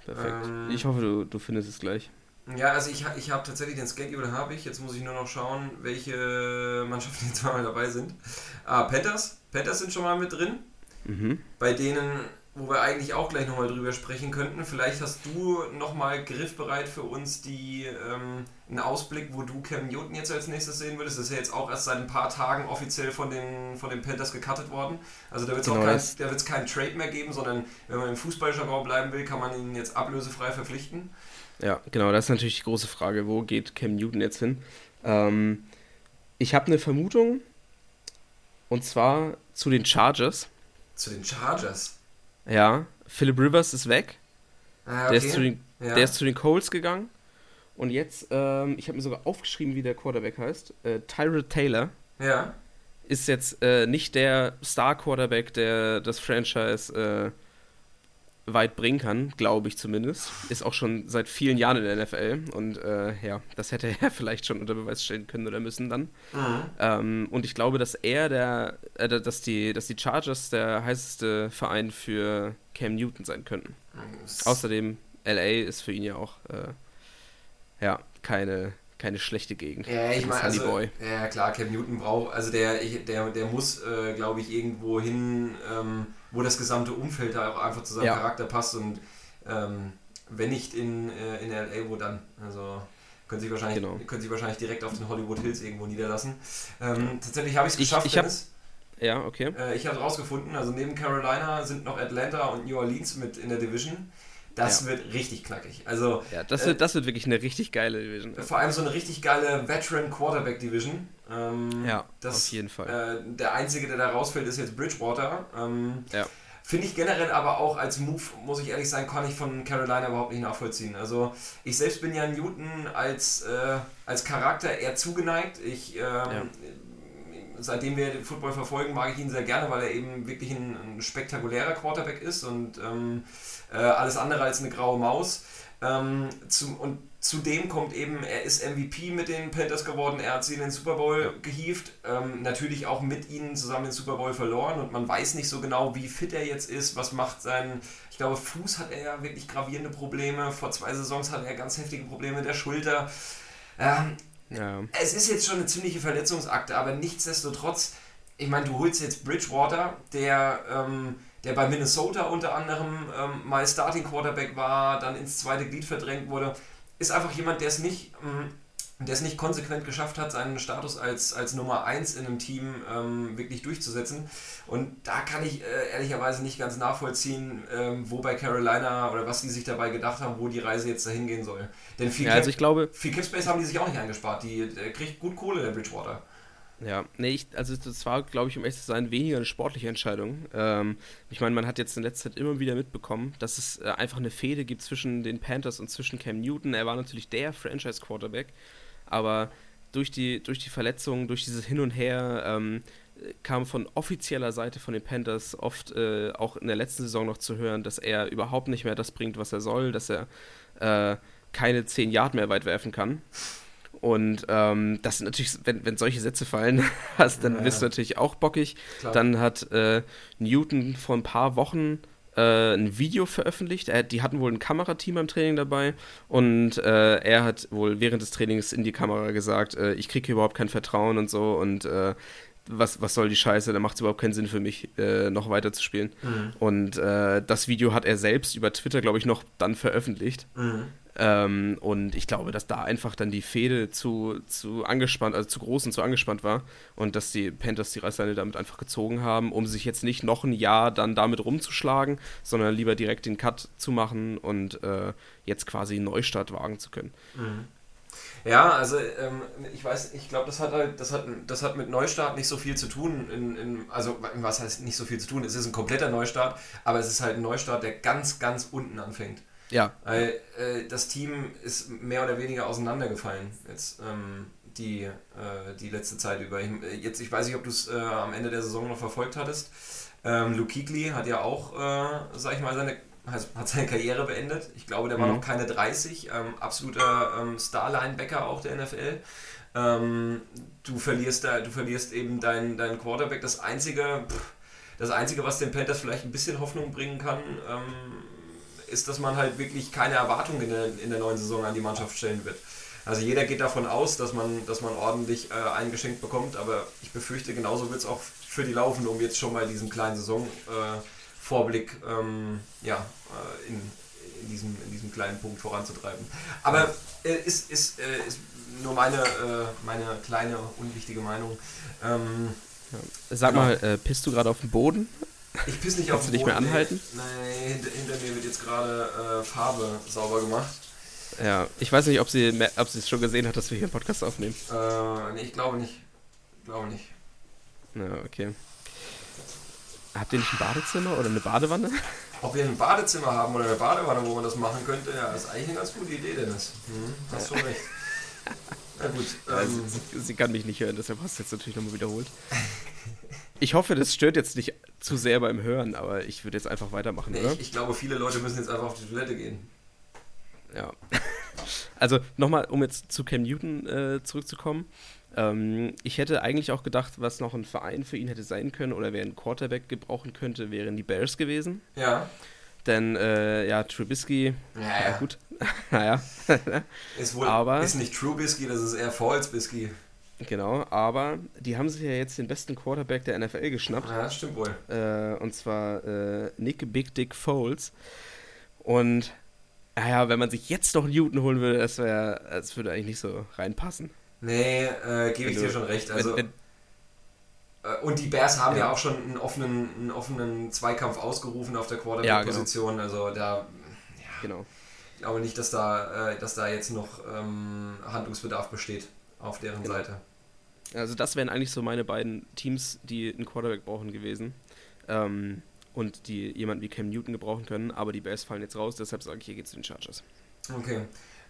Perfekt. Ähm, ich hoffe, du, du findest es gleich. Ja, also ich, ich habe tatsächlich den Schedule habe ich. Jetzt muss ich nur noch schauen, welche Mannschaften jetzt mal dabei sind. Ah, Panthers. Panthers sind schon mal mit drin. Mhm. Bei denen wo wir eigentlich auch gleich nochmal drüber sprechen könnten. Vielleicht hast du nochmal griffbereit für uns die, ähm, einen Ausblick, wo du Cam Newton jetzt als nächstes sehen würdest. Das ist ja jetzt auch erst seit ein paar Tagen offiziell von den, von den Panthers gecuttet worden. Also da wird es genau kein, keinen Trade mehr geben, sondern wenn man im Fußballjargon bleiben will, kann man ihn jetzt ablösefrei verpflichten. Ja, genau, das ist natürlich die große Frage. Wo geht Cam Newton jetzt hin? Ähm, ich habe eine Vermutung und zwar zu den Chargers. Zu den Chargers? Ja, Philip Rivers ist weg. Ah, okay. der, ist zu den, ja. der ist zu den Coles gegangen. Und jetzt, ähm, ich habe mir sogar aufgeschrieben, wie der Quarterback heißt. Äh, Tyrod Taylor. Ja. Ist jetzt äh, nicht der Star-Quarterback, der das Franchise äh, weit bringen kann, glaube ich zumindest. Ist auch schon seit vielen Jahren in der NFL und äh, ja, das hätte er vielleicht schon unter Beweis stellen können oder müssen dann. Mhm. Ähm, und ich glaube, dass er der, äh, dass die, dass die Chargers der heißeste Verein für Cam Newton sein könnten. Mhm. Außerdem LA ist für ihn ja auch äh, ja keine keine schlechte Gegend. Ja, ich meine, also, ja klar, Cam Newton braucht, also der, der, der muss, äh, glaube ich, irgendwo hin. Ähm, wo das gesamte Umfeld da auch einfach zu seinem ja. Charakter passt und ähm, wenn nicht in, äh, in LA, wo dann? Also können Sie wahrscheinlich, genau. können Sie wahrscheinlich direkt auf den Hollywood Hills irgendwo niederlassen. Ähm, tatsächlich habe ich es geschafft, ich, ich Ja, okay. Äh, ich habe rausgefunden, also neben Carolina sind noch Atlanta und New Orleans mit in der Division. Das ja. wird richtig knackig. Also, ja, das wird, äh, das wird wirklich eine richtig geile Division. Vor allem so eine richtig geile Veteran Quarterback Division. Ähm, ja, das, auf jeden Fall. Äh, der einzige, der da rausfällt, ist jetzt Bridgewater. Ähm, ja. Finde ich generell aber auch als Move, muss ich ehrlich sagen, kann ich von Carolina überhaupt nicht nachvollziehen. Also ich selbst bin ja Newton als, äh, als Charakter eher zugeneigt. Ich, ähm, ja. Seitdem wir den Football verfolgen, mag ich ihn sehr gerne, weil er eben wirklich ein, ein spektakulärer Quarterback ist und ähm, äh, alles andere als eine graue Maus. Ähm, zum, und zudem kommt eben, er ist MVP mit den Panthers geworden, er hat sie in den Super Bowl gehievt, ähm, natürlich auch mit ihnen zusammen den Super Bowl verloren und man weiß nicht so genau, wie fit er jetzt ist, was macht sein, ich glaube, Fuß hat er ja wirklich gravierende Probleme, vor zwei Saisons hatte er ganz heftige Probleme mit der Schulter. Ähm, ja. Es ist jetzt schon eine ziemliche Verletzungsakte, aber nichtsdestotrotz, ich meine, du holst jetzt Bridgewater, der ähm, der bei Minnesota unter anderem ähm, mal Starting Quarterback war, dann ins zweite Glied verdrängt wurde, ist einfach jemand, der es nicht, ähm, der es nicht konsequent geschafft hat, seinen Status als, als Nummer 1 in einem Team ähm, wirklich durchzusetzen. Und da kann ich äh, ehrlicherweise nicht ganz nachvollziehen, ähm, wo bei Carolina oder was die sich dabei gedacht haben, wo die Reise jetzt dahin gehen soll. Denn viel, ja, also glaube, viel Cap Space haben die sich auch nicht eingespart. Die, der kriegt gut Kohle, der Bridgewater. Ja, nee, ich, also das war, glaube ich, um echt zu sein, weniger eine sportliche Entscheidung. Ähm, ich meine, man hat jetzt in letzter Zeit immer wieder mitbekommen, dass es äh, einfach eine Fehde gibt zwischen den Panthers und zwischen Cam Newton. Er war natürlich der Franchise-Quarterback, aber durch die, durch die Verletzungen, durch dieses Hin und Her ähm, kam von offizieller Seite von den Panthers oft äh, auch in der letzten Saison noch zu hören, dass er überhaupt nicht mehr das bringt, was er soll, dass er äh, keine 10 Yard mehr weit werfen kann. Und ähm, das sind natürlich, wenn, wenn solche Sätze fallen, hast, dann ja, bist du natürlich auch bockig. Klar. Dann hat äh, Newton vor ein paar Wochen äh, ein Video veröffentlicht. Er, die hatten wohl ein Kamerateam am Training dabei und äh, er hat wohl während des Trainings in die Kamera gesagt, äh, ich kriege hier überhaupt kein Vertrauen und so und äh, was, was soll die Scheiße, da macht es überhaupt keinen Sinn für mich, äh, noch weiter zu spielen. Mhm. Und äh, das Video hat er selbst über Twitter, glaube ich, noch dann veröffentlicht. Mhm. Ähm, und ich glaube, dass da einfach dann die Fehde zu, zu angespannt, also zu groß und zu angespannt war und dass die Panthers die Reißleine damit einfach gezogen haben, um sich jetzt nicht noch ein Jahr dann damit rumzuschlagen, sondern lieber direkt den Cut zu machen und äh, jetzt quasi einen Neustart wagen zu können. Mhm. Ja, also ähm, ich weiß, ich glaube, das hat halt, das hat, das hat mit Neustart nicht so viel zu tun. In, in, also was heißt nicht so viel zu tun? Es ist ein kompletter Neustart, aber es ist halt ein Neustart, der ganz, ganz unten anfängt. Ja. Weil äh, das Team ist mehr oder weniger auseinandergefallen jetzt ähm, die, äh, die letzte Zeit über. Ich, äh, jetzt, ich weiß nicht, ob du es äh, am Ende der Saison noch verfolgt hattest. Ähm, Luke Kuechly hat ja auch, äh, sag ich mal, seine, hat seine Karriere beendet. Ich glaube, der war mhm. noch keine 30. Ähm, absoluter ähm, Star-Linebacker auch der NFL. Ähm, du verlierst da, du verlierst eben deinen dein Quarterback. Das einzige, pff, das einzige, was den Panthers vielleicht ein bisschen Hoffnung bringen kann, ähm, ist, dass man halt wirklich keine Erwartungen in der, in der neuen Saison an die Mannschaft stellen wird. Also jeder geht davon aus, dass man, dass man ordentlich äh, eingeschenkt bekommt, aber ich befürchte, genauso wird es auch für die laufen, um jetzt schon mal diesen kleinen Saisonvorblick äh, ähm, ja, äh, in, in, diesem, in diesem kleinen Punkt voranzutreiben. Aber äh, ist, ist, äh, ist nur meine, äh, meine kleine, unwichtige Meinung. Ähm, Sag genau. mal, äh, pisst du gerade auf den Boden? Ich piss nicht auf den Boden. du nicht mehr anhalten? Nein, hinter, hinter mir wird jetzt gerade äh, Farbe sauber gemacht. Ja, ich weiß nicht, ob sie, ob sie es schon gesehen hat, dass wir hier einen Podcast aufnehmen. Äh, nee, ich glaube nicht. Ich glaube nicht. Ja, okay. Habt ihr nicht ein Badezimmer oder eine Badewanne? Ob wir ein Badezimmer haben oder eine Badewanne, wo man das machen könnte, ja, ist eigentlich eine ganz gute Idee, Dennis. Hm, hast schon recht. Na gut. Ähm, sie, sie, kann mich nicht hören, deshalb hast du jetzt natürlich nochmal wiederholt. Ich hoffe, das stört jetzt nicht zu sehr beim Hören, aber ich würde jetzt einfach weitermachen, nee, oder? Ich, ich, glaube, viele Leute müssen jetzt einfach auf die Toilette gehen. Ja. Also nochmal, um jetzt zu Cam Newton äh, zurückzukommen. Ähm, ich hätte eigentlich auch gedacht, was noch ein Verein für ihn hätte sein können oder wer einen Quarterback gebrauchen könnte, wären die Bears gewesen. Ja. Denn, äh, ja, Trubisky, ja, ja. ja gut, naja. ist wohl, aber, ist nicht Trubisky, das ist eher Falsebisky. Genau, aber die haben sich ja jetzt den besten Quarterback der NFL geschnappt. Ja, stimmt wohl. Äh, und zwar äh, Nick Big Dick Foles. Und naja, wenn man sich jetzt noch Newton holen würde, das wäre, das würde eigentlich nicht so reinpassen. Nee, äh, gebe ich dir schon recht. Also, wenn, wenn, äh, und die Bears haben ja. ja, auch schon einen offenen, einen offenen Zweikampf ausgerufen auf der Quarterback-Position. Ja, genau. Also da. Ja, genau. Ich glaube nicht, dass da, äh, dass da jetzt noch ähm, Handlungsbedarf besteht auf deren genau. Seite. Also das wären eigentlich so meine beiden Teams, die einen Quarterback brauchen gewesen. Ähm, und die jemanden wie Cam Newton gebrauchen können, aber die Bears fallen jetzt raus, deshalb sage ich, hier geht zu den Chargers. Okay.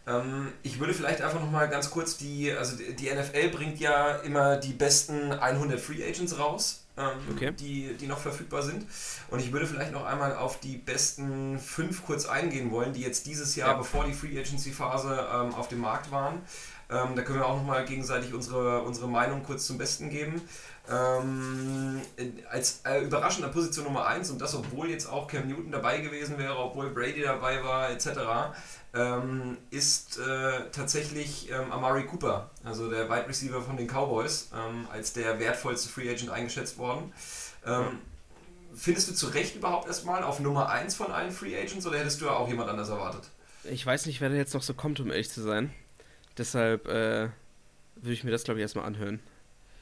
Ähm, ich würde vielleicht einfach nochmal ganz kurz die, also die NFL bringt ja immer die besten 100 Free Agents raus, ähm, okay. die, die noch verfügbar sind. Und ich würde vielleicht noch einmal auf die besten fünf kurz eingehen wollen, die jetzt dieses Jahr, ja. bevor die Free Agency Phase ähm, auf dem Markt waren. Ähm, da können wir auch nochmal gegenseitig unsere, unsere Meinung kurz zum Besten geben. Ähm, als äh, überraschender Position Nummer 1 und das, obwohl jetzt auch Cam Newton dabei gewesen wäre, obwohl Brady dabei war, etc., ähm, ist äh, tatsächlich ähm, Amari Cooper, also der Wide Receiver von den Cowboys, ähm, als der wertvollste Free Agent eingeschätzt worden. Ähm, findest du zu Recht überhaupt erstmal auf Nummer 1 von allen Free Agents oder hättest du auch jemand anders erwartet? Ich weiß nicht, wer da jetzt noch so kommt, um ehrlich zu sein. Deshalb äh, würde ich mir das, glaube ich, erstmal anhören.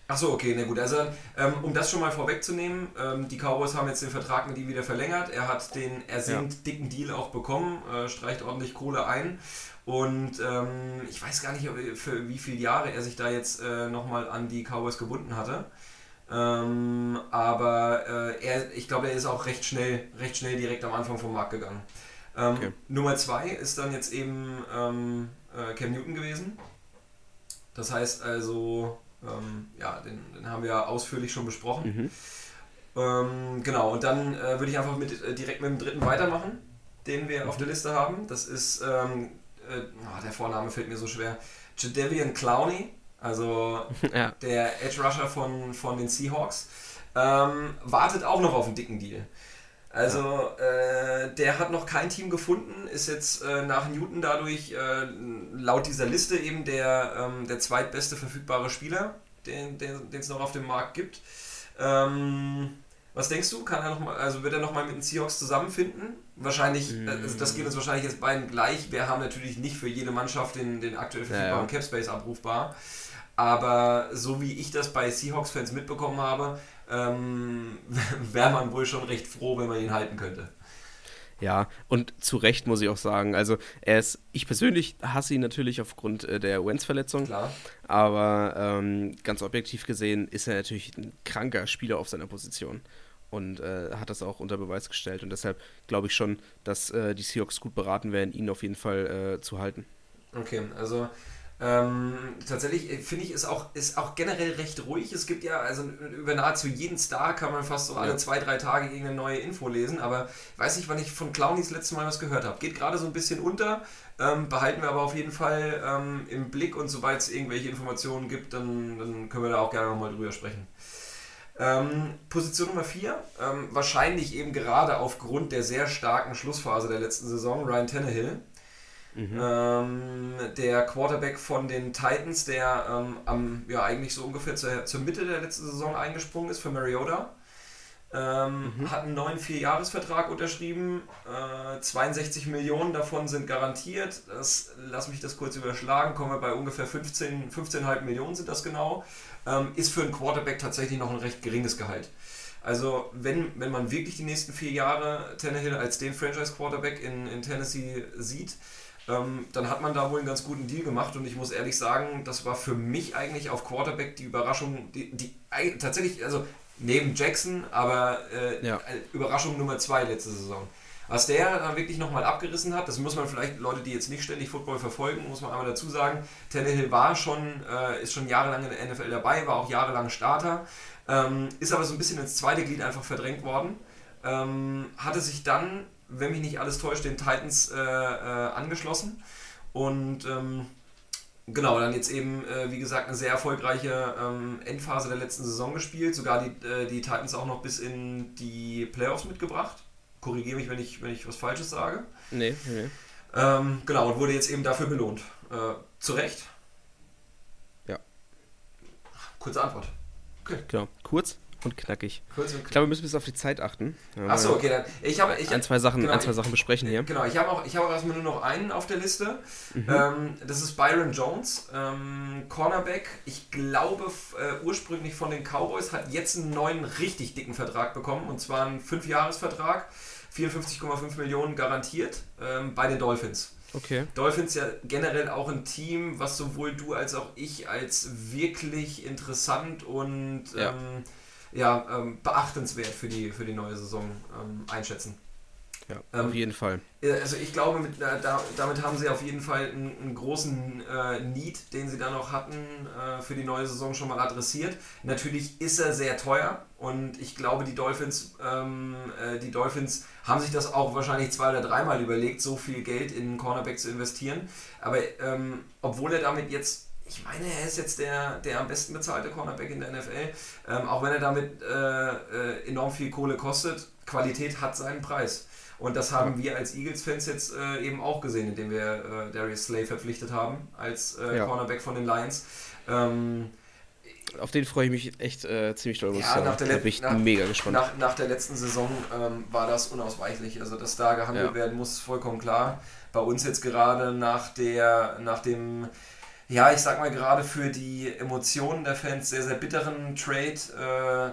Achso, okay, na gut. Also, ähm, um das schon mal vorwegzunehmen, ähm, die Cowboys haben jetzt den Vertrag mit ihm wieder verlängert. Er hat den ersinnt ja. dicken Deal auch bekommen, äh, streicht ordentlich Kohle ein. Und ähm, ich weiß gar nicht, für wie viele Jahre er sich da jetzt äh, nochmal an die Cowboys gebunden hatte. Ähm, aber äh, er, ich glaube, er ist auch recht schnell, recht schnell direkt am Anfang vom Markt gegangen. Ähm, okay. Nummer zwei ist dann jetzt eben ähm, äh, Cam Newton gewesen. Das heißt also, ähm, ja, den, den, haben wir ausführlich schon besprochen. Mhm. Ähm, genau, und dann äh, würde ich einfach mit, äh, direkt mit dem dritten weitermachen, den wir auf der Liste haben. Das ist, ähm, äh, oh, der Vorname fällt mir so schwer, Jadavian Clowney, also ja. der Edge Rusher von, von den Seahawks. Ähm, wartet auch noch auf einen dicken Deal. Also äh, der hat noch kein Team gefunden, ist jetzt äh, nach Newton dadurch äh, laut dieser Liste eben der, ähm, der zweitbeste verfügbare Spieler, den es noch auf dem Markt gibt. Ähm, was denkst du? Kann er noch mal, also wird er nochmal mit den Seahawks zusammenfinden? Wahrscheinlich, also das geht uns wahrscheinlich jetzt beiden gleich. Wir haben natürlich nicht für jede Mannschaft den, den aktuell verfügbaren ja, ja. Capspace abrufbar. Aber so wie ich das bei Seahawks-Fans mitbekommen habe, ähm, wäre man wohl schon recht froh, wenn man ihn halten könnte. Ja, und zu Recht muss ich auch sagen. Also, er ist, ich persönlich hasse ihn natürlich aufgrund äh, der Wentz-Verletzung. Klar. Aber ähm, ganz objektiv gesehen ist er natürlich ein kranker Spieler auf seiner Position. Und äh, hat das auch unter Beweis gestellt. Und deshalb glaube ich schon, dass äh, die Seahawks gut beraten werden, ihn auf jeden Fall äh, zu halten. Okay, also ähm, tatsächlich äh, finde ich, ist auch, ist auch generell recht ruhig. Es gibt ja, also über nahezu jeden Star kann man fast so alle ja. zwei, drei Tage irgendeine neue Info lesen, aber weiß nicht, wann ich von Clownies letztes Mal was gehört habe. Geht gerade so ein bisschen unter, ähm, behalten wir aber auf jeden Fall ähm, im Blick und sobald es irgendwelche Informationen gibt, dann, dann können wir da auch gerne nochmal drüber sprechen. Ähm, Position Nummer 4, ähm, wahrscheinlich eben gerade aufgrund der sehr starken Schlussphase der letzten Saison, Ryan Tannehill. Mhm. Ähm, der Quarterback von den Titans, der ähm, am, ja, eigentlich so ungefähr zur, zur Mitte der letzten Saison eingesprungen ist für Mariota. Ähm, mhm. Hat einen neuen Vierjahresvertrag unterschrieben. Äh, 62 Millionen davon sind garantiert. Das, lass mich das kurz überschlagen, kommen wir bei ungefähr 15, 15,5 Millionen sind das genau. Ähm, ist für einen Quarterback tatsächlich noch ein recht geringes Gehalt. Also wenn, wenn man wirklich die nächsten vier Jahre Tannehill als den Franchise-Quarterback in, in Tennessee sieht, ähm, dann hat man da wohl einen ganz guten Deal gemacht und ich muss ehrlich sagen, das war für mich eigentlich auf Quarterback die Überraschung, die, die tatsächlich, also neben Jackson, aber äh, ja. Überraschung Nummer zwei letzte Saison. Was der dann wirklich nochmal abgerissen hat, das muss man vielleicht, Leute, die jetzt nicht ständig Football verfolgen, muss man einmal dazu sagen, Tannehill war schon, äh, ist schon jahrelang in der NFL dabei, war auch jahrelang Starter, ähm, ist aber so ein bisschen ins zweite Glied einfach verdrängt worden, ähm, hatte sich dann wenn mich nicht alles täuscht, den Titans äh, äh, angeschlossen. Und ähm, genau, dann jetzt eben, äh, wie gesagt, eine sehr erfolgreiche ähm, Endphase der letzten Saison gespielt. Sogar die, äh, die Titans auch noch bis in die Playoffs mitgebracht. Korrigiere mich, wenn ich, wenn ich was Falsches sage. Nee, nee. Ähm, genau, und wurde jetzt eben dafür belohnt. Äh, zu Recht? Ja. Kurze Antwort. Okay. Genau, kurz und knackig. Kurz und knackig. Ich glaube, wir müssen bis auf die Zeit achten. Achso, okay, dann. Ich habe ich, ein, zwei Sachen, genau, ein, zwei Sachen besprechen hier. Genau, ich habe auch, ich habe erstmal nur noch einen auf der Liste. Mhm. Ähm, das ist Byron Jones, ähm, Cornerback. Ich glaube, äh, ursprünglich von den Cowboys, hat jetzt einen neuen, richtig dicken Vertrag bekommen. Und zwar einen 5-Jahres-Vertrag. 54,5 Millionen garantiert ähm, bei den Dolphins. Okay. Dolphins ja generell auch ein Team, was sowohl du als auch ich als wirklich interessant und ja. ähm, ja, ähm, beachtenswert für die, für die neue Saison ähm, einschätzen. Ja, ähm, auf jeden Fall. Also ich glaube, mit, äh, da, damit haben sie auf jeden Fall einen, einen großen äh, Need, den sie da noch hatten, äh, für die neue Saison schon mal adressiert. Natürlich ist er sehr teuer und ich glaube, die Dolphins, ähm, äh, die Dolphins haben sich das auch wahrscheinlich zwei oder dreimal überlegt, so viel Geld in einen Cornerback zu investieren. Aber ähm, obwohl er damit jetzt ich meine, er ist jetzt der, der am besten bezahlte Cornerback in der NFL. Ähm, auch wenn er damit äh, äh, enorm viel Kohle kostet, Qualität hat seinen Preis. Und das haben wir als Eagles-Fans jetzt äh, eben auch gesehen, indem wir äh, Darius Slay verpflichtet haben als äh, ja. Cornerback von den Lions. Ähm, auf den freue ich mich echt äh, ziemlich doll. Ja, nach der, da bin ich nach, mega gespannt. Nach, nach der letzten Saison ähm, war das unausweichlich. Also, dass da gehandelt ja. werden muss, vollkommen klar. Bei uns jetzt gerade nach, der, nach dem ja, ich sag mal gerade für die Emotionen der Fans sehr, sehr bitteren Trade,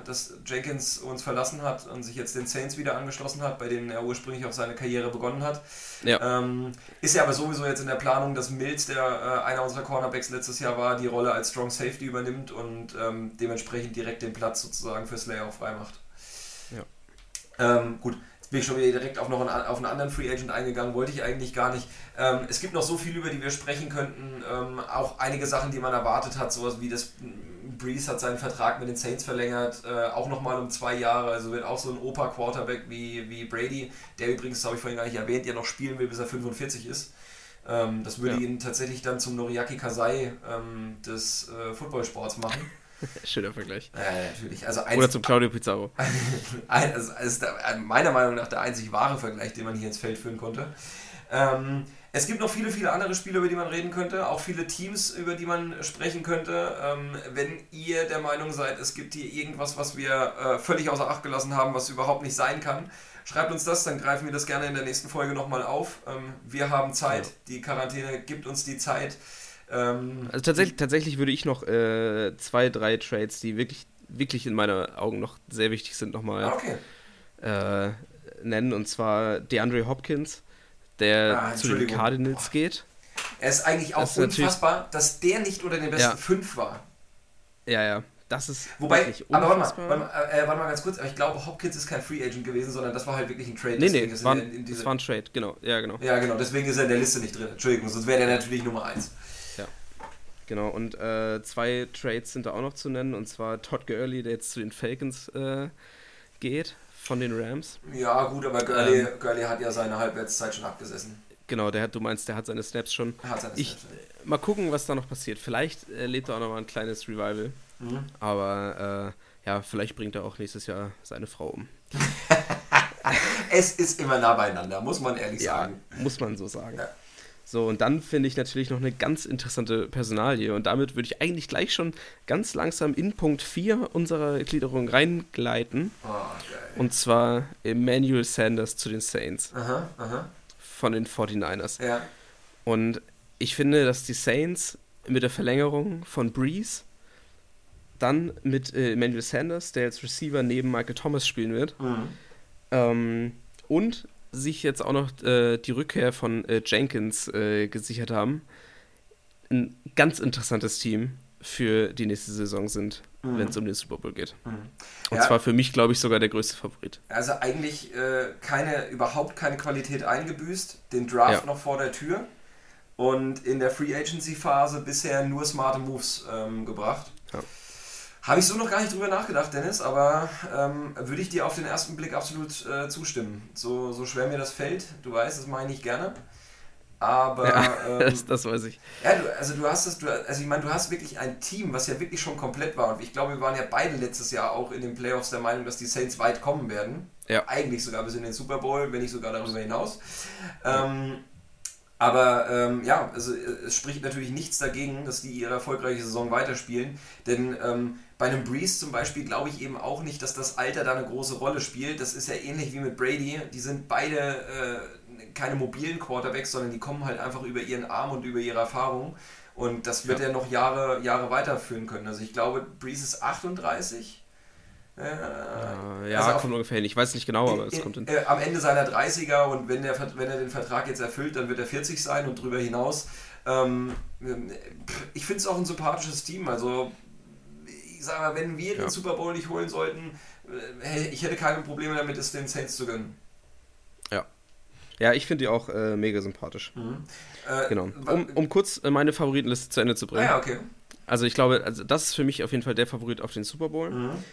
äh, dass Jenkins uns verlassen hat und sich jetzt den Saints wieder angeschlossen hat, bei denen er ursprünglich auch seine Karriere begonnen hat. Ja. Ähm, ist ja aber sowieso jetzt in der Planung, dass Mills, der äh, einer unserer Cornerbacks letztes Jahr war, die Rolle als Strong Safety übernimmt und ähm, dementsprechend direkt den Platz sozusagen für Slayer auch freimacht. Ja. Ähm, gut, bin ich schon wieder direkt auf noch einen, auf einen anderen Free Agent eingegangen, wollte ich eigentlich gar nicht. Ähm, es gibt noch so viel, über die wir sprechen könnten. Ähm, auch einige Sachen, die man erwartet hat, sowas wie das Breeze hat seinen Vertrag mit den Saints verlängert, äh, auch nochmal um zwei Jahre, also wird auch so ein Opa-Quarterback wie, wie Brady, der übrigens, das habe ich vorhin gar nicht erwähnt, ja noch spielen will, bis er 45 ist. Ähm, das würde ja. ihn tatsächlich dann zum Noriaki Kasai ähm, des äh, Footballsports machen. Schöner Vergleich. Ja, natürlich. Also eins, Oder zum Claudio Pizarro. also, ist meiner Meinung nach der einzig wahre Vergleich, den man hier ins Feld führen konnte. Ähm, es gibt noch viele, viele andere Spiele, über die man reden könnte, auch viele Teams, über die man sprechen könnte. Ähm, wenn ihr der Meinung seid, es gibt hier irgendwas, was wir äh, völlig außer Acht gelassen haben, was überhaupt nicht sein kann, schreibt uns das, dann greifen wir das gerne in der nächsten Folge nochmal auf. Ähm, wir haben Zeit, ja. die Quarantäne gibt uns die Zeit. Ähm, also tatsächlich, tatsächlich würde ich noch äh, zwei, drei Trades, die wirklich, wirklich in meinen Augen noch sehr wichtig sind, nochmal okay. äh, nennen. Und zwar DeAndre Hopkins, der ah, zu den Cardinals Boah. geht. Er ist eigentlich auch das unfassbar, dass der nicht unter den besten ja. fünf war. Ja, ja. Das ist Wobei, aber warte mal, warte mal, äh, warte mal ganz kurz, aber ich glaube, Hopkins ist kein Free Agent gewesen, sondern das war halt wirklich ein Trade. Nee, nee, das war, ein Trade, genau. Ja, genau. Ja, genau, deswegen ist er in der Liste nicht drin. Entschuldigung, sonst wäre der natürlich Nummer eins. Genau, und äh, zwei Trades sind da auch noch zu nennen, und zwar Todd Gurley, der jetzt zu den Falcons äh, geht, von den Rams. Ja, gut, aber Gurley, ähm, Gurley hat ja seine Halbwertszeit schon abgesessen. Genau, der hat, du meinst, der hat seine Snaps schon. Hat seine ich, Snaps. Mal gucken, was da noch passiert. Vielleicht äh, lädt er auch noch mal ein kleines Revival. Mhm. Aber äh, ja, vielleicht bringt er auch nächstes Jahr seine Frau um. es ist immer nah beieinander, muss man ehrlich ja, sagen. Muss man so sagen. Ja. So, und dann finde ich natürlich noch eine ganz interessante Personalie. Und damit würde ich eigentlich gleich schon ganz langsam in Punkt 4 unserer Gliederung reingleiten. Oh, und zwar Emmanuel Sanders zu den Saints. Aha, aha. Von den 49ers. Ja. Und ich finde, dass die Saints mit der Verlängerung von Breeze, dann mit äh, Emmanuel Sanders, der als Receiver neben Michael Thomas spielen wird, mhm. ähm, und sich jetzt auch noch äh, die Rückkehr von äh, Jenkins äh, gesichert haben, ein ganz interessantes Team für die nächste Saison sind, mhm. wenn es um den Super Bowl geht. Mhm. Und ja. zwar für mich, glaube ich, sogar der größte Favorit. Also eigentlich äh, keine, überhaupt keine Qualität eingebüßt, den Draft ja. noch vor der Tür und in der Free Agency Phase bisher nur smarte Moves ähm, gebracht. Ja. Habe ich so noch gar nicht drüber nachgedacht, Dennis, aber ähm, würde ich dir auf den ersten Blick absolut äh, zustimmen. So, so schwer mir das fällt, du weißt, das meine ich gerne. Aber. Ja, ähm, das, das, weiß ich. Ja, du, also du hast das, du, also ich meine, du hast wirklich ein Team, was ja wirklich schon komplett war. Und ich glaube, wir waren ja beide letztes Jahr auch in den Playoffs der Meinung, dass die Saints weit kommen werden. Ja. Eigentlich sogar bis in den Super Bowl, wenn nicht sogar darüber hinaus. Ähm, aber ähm, ja, also es spricht natürlich nichts dagegen, dass die ihre erfolgreiche Saison weiterspielen. Denn ähm, bei einem Breeze zum Beispiel glaube ich eben auch nicht, dass das Alter da eine große Rolle spielt. Das ist ja ähnlich wie mit Brady. Die sind beide äh, keine mobilen Quarterbacks, sondern die kommen halt einfach über ihren Arm und über ihre Erfahrung. Und das wird ja. er noch Jahre, Jahre weiterführen können. Also ich glaube, Breeze ist 38. Äh, ja, also kommt ungefähr hin. Ich weiß nicht genau, aber es kommt hin. Äh, am Ende seiner 30er und wenn, der, wenn er den Vertrag jetzt erfüllt, dann wird er 40 sein und darüber hinaus. Ähm, ich finde es auch ein sympathisches Team. Also ich sage mal, wenn wir ja. den Super Bowl nicht holen sollten, äh, ich hätte keine Probleme damit, es den Saints zu gönnen. Ja. Ja, ich finde die auch äh, mega sympathisch. Mhm. Äh, genau. Um, um kurz äh, meine Favoritenliste zu Ende zu bringen. Ah, ja, okay. Also ich glaube, also das ist für mich auf jeden Fall der Favorit auf den Super Bowl. Mhm.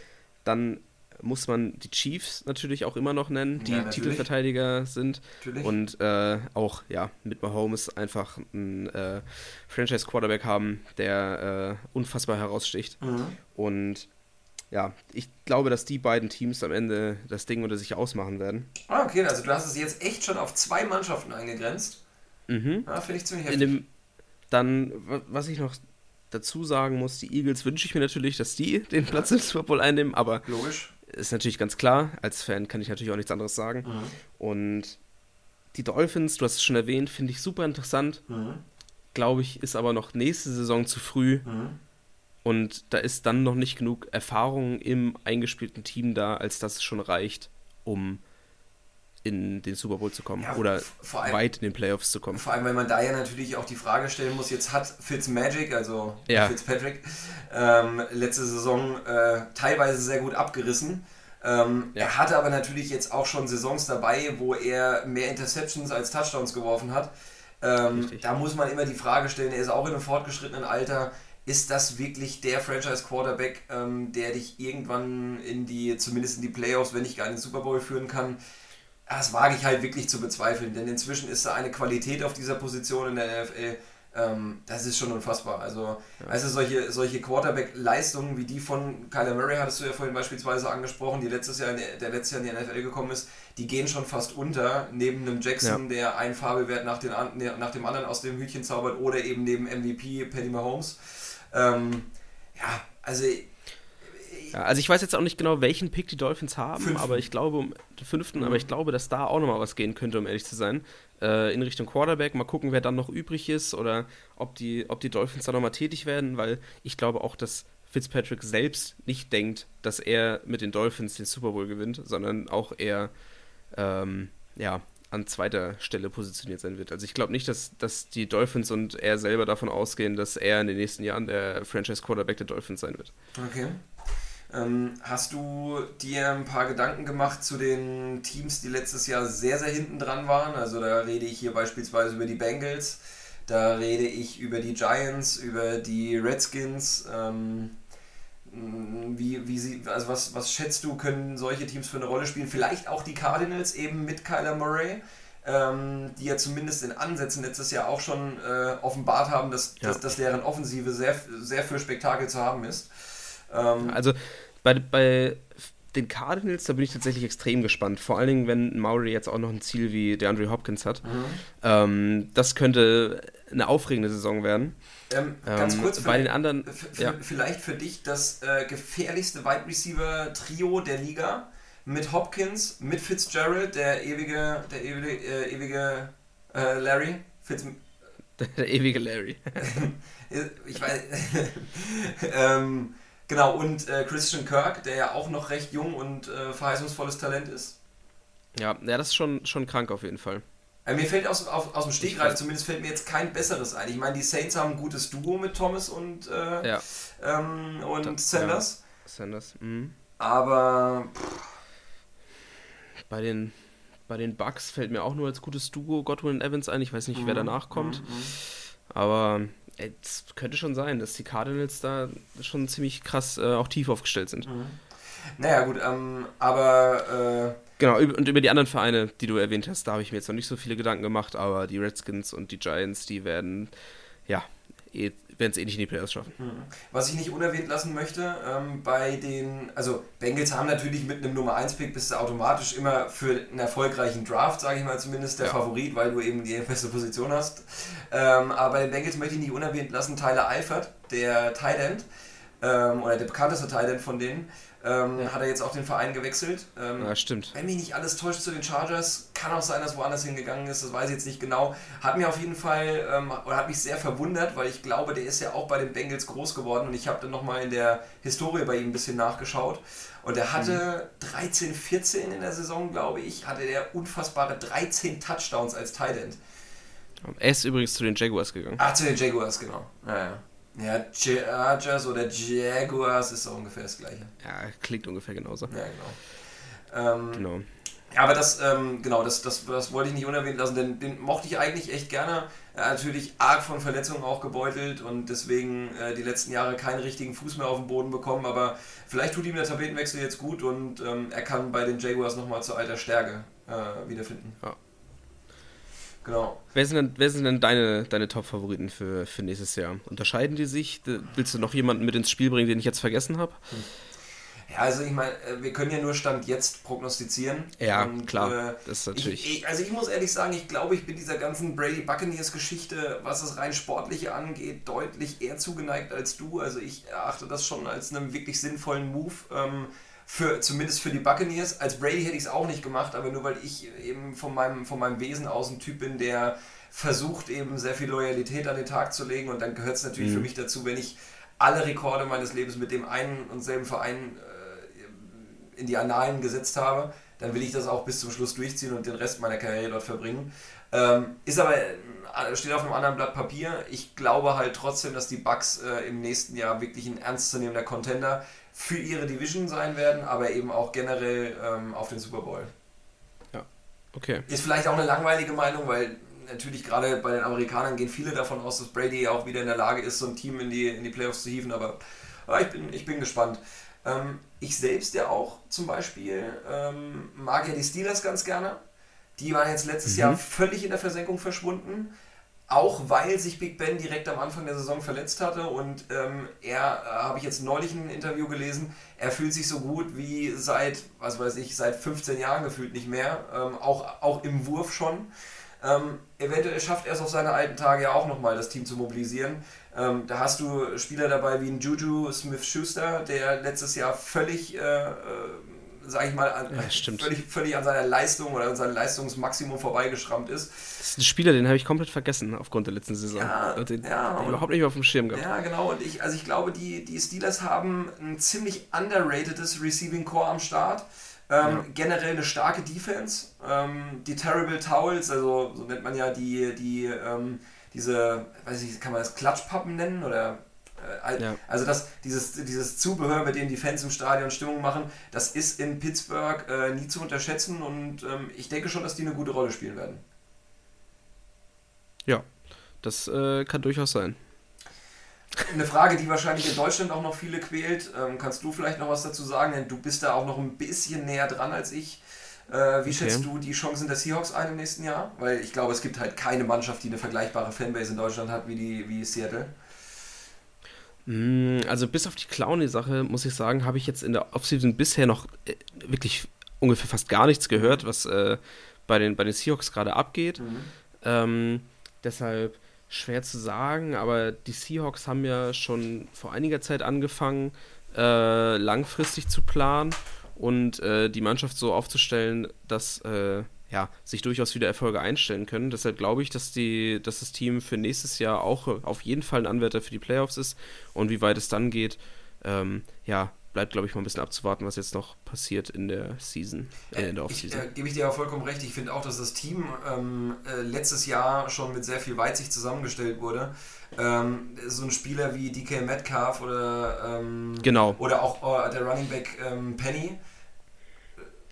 Dann muss man die Chiefs natürlich auch immer noch nennen, die ja, Titelverteidiger sind. Natürlich. Und äh, auch ja, mit Mahomes einfach einen äh, Franchise-Quarterback haben, der äh, unfassbar heraussticht. Mhm. Und ja, ich glaube, dass die beiden Teams am Ende das Ding unter sich ausmachen werden. Ah, okay, also du hast es jetzt echt schon auf zwei Mannschaften eingegrenzt. Mhm. Ah, finde ich ziemlich heftig. Dem, dann, was ich noch dazu sagen muss, die Eagles wünsche ich mir natürlich, dass die den Platz im Super Bowl einnehmen, aber Logisch. Ist natürlich ganz klar. Als Fan kann ich natürlich auch nichts anderes sagen. Mhm. Und die Dolphins, du hast es schon erwähnt, finde ich super interessant. Mhm. Glaube ich, ist aber noch nächste Saison zu früh. Mhm. Und da ist dann noch nicht genug Erfahrung im eingespielten Team da, als dass es schon reicht, um in den Super Bowl zu kommen Ja, oder allem- weit in den Playoffs zu kommen. Vor allem, weil man da ja natürlich auch die Frage stellen muss, jetzt hat Fitzmagic, also Ja. Fitzpatrick, ähm, letzte Saison äh, teilweise sehr gut abgerissen. Ähm, Ja. Er hatte aber natürlich jetzt auch schon Saisons dabei, wo er mehr Interceptions als Touchdowns geworfen hat. Ähm, da muss man immer die Frage stellen, er ist auch in einem fortgeschrittenen Alter. Ist das wirklich der Franchise-Quarterback, ähm, der dich irgendwann in die, zumindest in die Playoffs, wenn nicht gar in den Super Bowl führen kann? Das wage ich halt wirklich zu bezweifeln, denn inzwischen ist da eine Qualität auf dieser Position in der NFL, ähm, das ist schon unfassbar. Also, also solche, solche Quarterback-Leistungen wie die von Kyler Murray, hattest du ja vorhin beispielsweise angesprochen, die letztes Jahr in der, letztes Jahr in die NFL gekommen ist, die gehen schon fast unter, neben einem Jackson, der einen Fabelwert nach, den, an- nach dem anderen aus dem Hütchen zaubert, oder eben neben MVP Patty Mahomes. Ähm, ja, also Ja, also ich weiß jetzt auch nicht genau, welchen Pick die Dolphins haben, Fünften. aber ich glaube, um den fünften, Mhm. aber ich glaube, dass da auch nochmal was gehen könnte, um ehrlich zu sein. Äh, in Richtung Quarterback. Mal gucken, wer dann noch übrig ist oder ob die, ob die Dolphins da nochmal tätig werden, weil ich glaube auch, dass Fitzpatrick selbst nicht denkt, dass er mit den Dolphins den Super Bowl gewinnt, sondern auch eher ähm, ja, an zweiter Stelle positioniert sein wird. Also ich glaube nicht, dass, dass die Dolphins und er selber davon ausgehen, dass er in den nächsten Jahren der Franchise-Quarterback der Dolphins sein wird. Okay. Ähm, hast du dir ein paar Gedanken gemacht zu den Teams, die letztes Jahr sehr, sehr hinten dran waren? Also da rede ich hier beispielsweise über die Bengals, da rede ich über die Giants, über die Redskins. Ähm, wie, wie sie, also was, was schätzt du, können solche Teams für eine Rolle spielen? Vielleicht auch die Cardinals eben mit Kyler Murray, ähm, die ja zumindest in Ansätzen letztes Jahr auch schon äh, offenbart haben, dass, Ja. dass, dass deren Offensive sehr, sehr für Spektakel zu haben ist. Ähm, Also bei, bei den Cardinals, da bin ich tatsächlich extrem gespannt. Vor allen Dingen, wenn Maury jetzt auch noch ein Ziel wie DeAndre Hopkins hat. Mhm. Ähm, das könnte eine aufregende Saison werden. Ähm, ganz Ähm, kurz, für, bei den anderen, ja. vielleicht für dich das äh, gefährlichste Wide Receiver Trio der Liga mit Hopkins, mit Fitzgerald, der ewige, der ewige, äh, ewige äh, Larry. Fitz, der ewige Larry. ich weiß. ähm, genau, und äh, Christian Kirk, der ja auch noch recht jung und äh, verheißungsvolles Talent ist. Ja, ja, das ist schon, schon krank auf jeden Fall. Äh, Mir fällt aus, auf, aus dem Stegreif zumindest fällt mir jetzt kein besseres ein. Ich meine, die Saints haben ein gutes Duo mit Thomas und, äh, Ja, ähm, und Das- Sanders. Sanders. Mhm. Aber Bei den, bei den Bucks fällt mir auch nur als gutes Duo Godwin und Evans ein. Ich weiß nicht, wer danach kommt. Mhm, mhm. Aber es könnte schon sein, dass die Cardinals da schon ziemlich krass äh, auch tief aufgestellt sind. Naja, gut, ähm, aber Genau, üb- und über die anderen Vereine, die du erwähnt hast, da habe ich mir jetzt noch nicht so viele Gedanken gemacht, aber die Redskins und die Giants, die werden, ja, eh, werden es eh nicht in die Playoffs schaffen. äh, was ich nicht unerwähnt lassen möchte, ähm, bei den, also Bengals haben natürlich mit einem Nummer 1 Pick bist du automatisch immer für einen erfolgreichen Draft, sage ich mal zumindest, der Ja. Favorit, weil du eben die beste Position hast. Ähm, aber bei den Bengals möchte ich nicht unerwähnt lassen, Tyler Eifert, der Tight End, ähm, oder der bekannteste Tight End von denen, ähm, Ja. hat er jetzt auch den Verein gewechselt. Ähm, Ja, stimmt. Wenn mich nicht alles täuscht zu den Chargers, kann auch sein, dass woanders hingegangen ist, das weiß ich jetzt nicht genau. Hat mir auf jeden Fall, ähm, oder hat mich sehr verwundert, weil ich glaube, der ist ja auch bei den Bengals groß geworden und ich habe dann nochmal in der Historie bei ihm ein bisschen nachgeschaut. Und er hatte 13, 14 in der Saison, glaube ich, hatte der unfassbare 13 Touchdowns als Tight End. Er ist übrigens zu den Jaguars gegangen. Ah, zu den Jaguars, genau. Ja, ja. Ja, Chargers oder Jaguars ist doch ungefähr das gleiche. Ja, klingt ungefähr genauso. Ja, genau. Ähm, Genau. Ja, aber das, ähm, genau, das, das, das wollte ich nicht unerwähnt lassen, denn den mochte ich eigentlich echt gerne. Er hat natürlich arg von Verletzungen auch gebeutelt und deswegen äh, die letzten Jahre keinen richtigen Fuß mehr auf den Boden bekommen, aber vielleicht tut ihm der Tapetenwechsel jetzt gut und ähm, er kann bei den Jaguars nochmal zu alter Stärke äh, wiederfinden. Ja. Genau. Wer sind denn, wer sind denn deine, deine Top-Favoriten für, für nächstes Jahr? Unterscheiden die sich? Willst du noch jemanden mit ins Spiel bringen, den ich jetzt vergessen habe? Ja, also ich meine, äh, wir können ja nur Stand jetzt prognostizieren. Ja, und, klar. Äh, das ist natürlich. Ich, ich, also ich muss ehrlich sagen, ich glaube, ich bin dieser ganzen Brady Buccaneers-Geschichte, was das rein Sportliche angeht, deutlich eher zugeneigt als du. Also ich erachte das schon als einen wirklich sinnvollen Move. Ähm, für, zumindest für die Buccaneers. Als Brady hätte ich es auch nicht gemacht, aber nur weil ich eben von meinem, von meinem Wesen aus ein Typ bin, der versucht eben sehr viel Loyalität an den Tag zu legen und dann gehört es natürlich mhm. für mich dazu, wenn ich alle Rekorde meines Lebens mit dem einen und selben Verein in die Annalen gesetzt habe, dann will ich das auch bis zum Schluss durchziehen und den Rest meiner Karriere dort verbringen. Ähm, ist aber, äh, steht auf einem anderen Blatt Papier. Ich glaube halt trotzdem, dass die Bucks äh, im nächsten Jahr wirklich ein ernstzunehmender Contender für ihre Division sein werden, aber eben auch generell ähm, auf den Super Bowl. Ja, okay. Ist vielleicht auch eine langweilige Meinung, weil natürlich gerade bei den Amerikanern gehen viele davon aus, dass Brady auch wieder in der Lage ist, so ein Team in die, in die Playoffs zu hieven, aber, aber ich, bin, ich bin gespannt. Ähm, ich selbst ja auch zum Beispiel ähm, mag ja die Steelers ganz gerne. Die waren jetzt letztes mhm. Jahr völlig in der Versenkung verschwunden. Auch weil sich Big Ben direkt am Anfang der Saison verletzt hatte und ähm, er, äh, habe ich jetzt neulich ein Interview gelesen, er fühlt sich so gut wie seit, was weiß ich, seit 15 Jahren gefühlt nicht mehr, ähm, auch, auch im Wurf schon. Ähm, eventuell schafft er es auf seine alten Tage ja auch nochmal, das Team zu mobilisieren. Ähm, da hast du Spieler dabei wie ein Juju Smith-Schuster, der letztes Jahr völlig, äh, äh, sag ich mal, an, ja, völlig, völlig an seiner Leistung oder an seinem Leistungsmaximum vorbeigeschrammt ist. Das ist ein Spieler, den habe ich komplett vergessen aufgrund der letzten Saison. Ja, den, ja, den überhaupt nicht mehr auf dem Schirm gehabt. Ja, genau. Und ich, also ich glaube, die, die Steelers haben ein ziemlich underratedes Receiving Core am Start. Ähm, ja. Generell eine starke Defense. Ähm, die Terrible Towels, also so nennt man ja die, die ähm, diese, weiß ich, kann man das Klatschpappen nennen oder ja. also das, dieses, dieses Zubehör, mit dem die Fans im Stadion Stimmung machen, das ist in Pittsburgh äh, nie zu unterschätzen und ähm, ich denke schon, dass die eine gute Rolle spielen werden. Ja, das äh, kann durchaus sein. Eine Frage, die wahrscheinlich in Deutschland auch noch viele quält. Ähm, kannst du vielleicht noch was dazu sagen? Denn du bist da auch noch ein bisschen näher dran als ich. Äh, wie okay. schätzt du die Chancen der Seahawks ein im nächsten Jahr? Weil ich glaube, es gibt halt keine Mannschaft, die eine vergleichbare Fanbase in Deutschland hat wie, die, wie Seattle. Mm, also bis auf die Clowny-Sache, muss ich sagen, habe ich jetzt in der Offseason bisher noch äh, wirklich ungefähr fast gar nichts gehört, was äh, bei, den, bei den Seahawks gerade abgeht. Mhm. Ähm, deshalb schwer zu sagen, aber die Seahawks haben ja schon vor einiger Zeit angefangen, äh, langfristig zu planen und äh, die Mannschaft so aufzustellen, dass äh, ja, sich durchaus wieder Erfolge einstellen können. Deshalb glaube ich, dass, die, dass das Team für nächstes Jahr auch auf jeden Fall ein Anwärter für die Playoffs ist. Und wie weit es dann geht, ähm, ja, bleibt, glaube ich, mal ein bisschen abzuwarten, was jetzt noch passiert in der Season, äh, in der Offseason. Äh, Gebe ich dir ja vollkommen recht. Ich finde auch, dass das Team ähm, äh, letztes Jahr schon mit sehr viel Weitsicht zusammengestellt wurde. Ähm, so ein Spieler wie DK Metcalf oder, ähm, genau. oder auch äh, der Running Back ähm, Penny.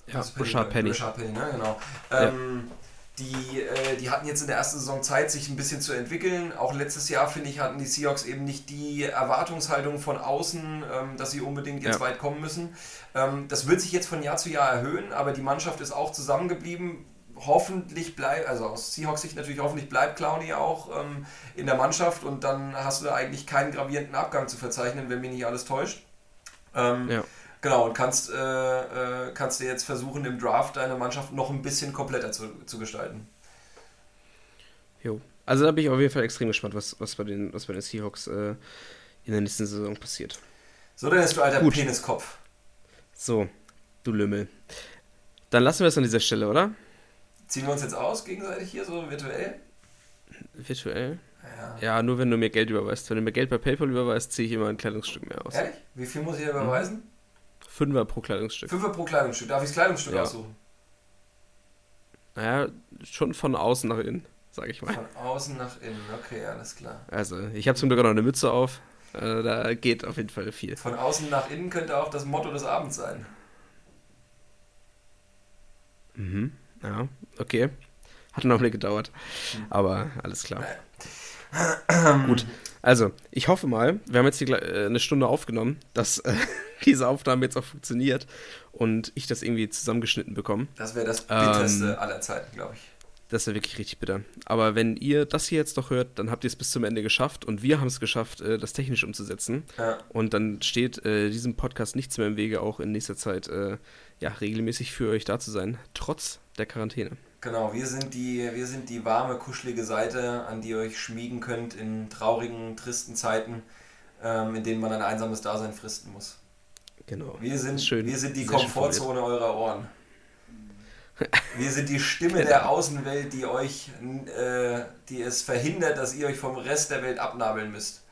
Ja, Richard Penny. Richard Penny, ne? genau. Ja ähm, die, äh, die hatten jetzt in der ersten Saison Zeit, sich ein bisschen zu entwickeln. Auch letztes Jahr, finde ich, hatten die Seahawks eben nicht die Erwartungshaltung von außen, ähm, dass sie unbedingt jetzt ja. weit kommen müssen. Ähm, das wird sich jetzt von Jahr zu Jahr erhöhen, aber die Mannschaft ist auch zusammengeblieben. Hoffentlich bleibt, also aus Seahawks Sicht natürlich, hoffentlich bleibt Clowny auch ähm, in der Mannschaft und dann hast du da eigentlich keinen gravierenden Abgang zu verzeichnen, wenn mich nicht alles täuscht. Ähm, ja. Genau, und kannst, äh, äh, kannst du jetzt versuchen, im Draft deine Mannschaft noch ein bisschen kompletter zu, zu gestalten. Jo. Also da bin ich auf jeden Fall extrem gespannt, was, was, bei, den, was bei den Seahawks äh, in der nächsten Saison passiert. So, dann ist du alter Gut. Peniskopf. So, du Lümmel. Dann lassen wir es an dieser Stelle, oder? Ziehen wir uns jetzt aus gegenseitig hier, so virtuell? Virtuell? Ja. ja, nur wenn du mir Geld überweist. Wenn du mir Geld bei PayPal überweist, ziehe ich immer ein Kleidungsstück mehr aus. Ehrlich? Wie viel muss ich überweisen? Mhm. Fünfer pro Kleidungsstück. Fünfer pro Kleidungsstück. Darf ich das Kleidungsstück ja. aussuchen? Naja, schon von außen nach innen, sag ich mal. Von außen nach innen, okay, alles klar. Also, ich habe zum Glück auch noch eine Mütze auf. Äh, da geht auf jeden Fall viel. Von außen nach innen könnte auch das Motto des Abends sein. Mhm, ja, okay. Hat noch eine gedauert. Mhm. Aber alles klar. Gut. Also, ich hoffe mal, wir haben jetzt hier äh, eine Stunde aufgenommen, dass äh, diese Aufnahme jetzt auch funktioniert und ich das irgendwie zusammengeschnitten bekomme. Das wäre das bitterste ähm, aller Zeiten, glaube ich. Das ja wirklich richtig bitter. Aber wenn ihr das hier jetzt noch hört, dann habt ihr es bis zum Ende geschafft und wir haben es geschafft, äh, das technisch umzusetzen. Ja. Und dann steht äh, diesem Podcast nichts mehr im Wege, auch in nächster Zeit äh, ja, regelmäßig für euch da zu sein, trotz der Quarantäne. Genau, wir sind, die, wir sind die warme, kuschelige Seite, an die ihr euch schmiegen könnt in traurigen, tristen Zeiten, ähm, in denen man ein einsames Dasein fristen muss. Genau. Wir sind, Schön. wir sind die Komfortzone eurer Ohren. Wir sind die Stimme der Außenwelt, die euch, äh, die es verhindert, dass ihr euch vom Rest der Welt abnabeln müsst.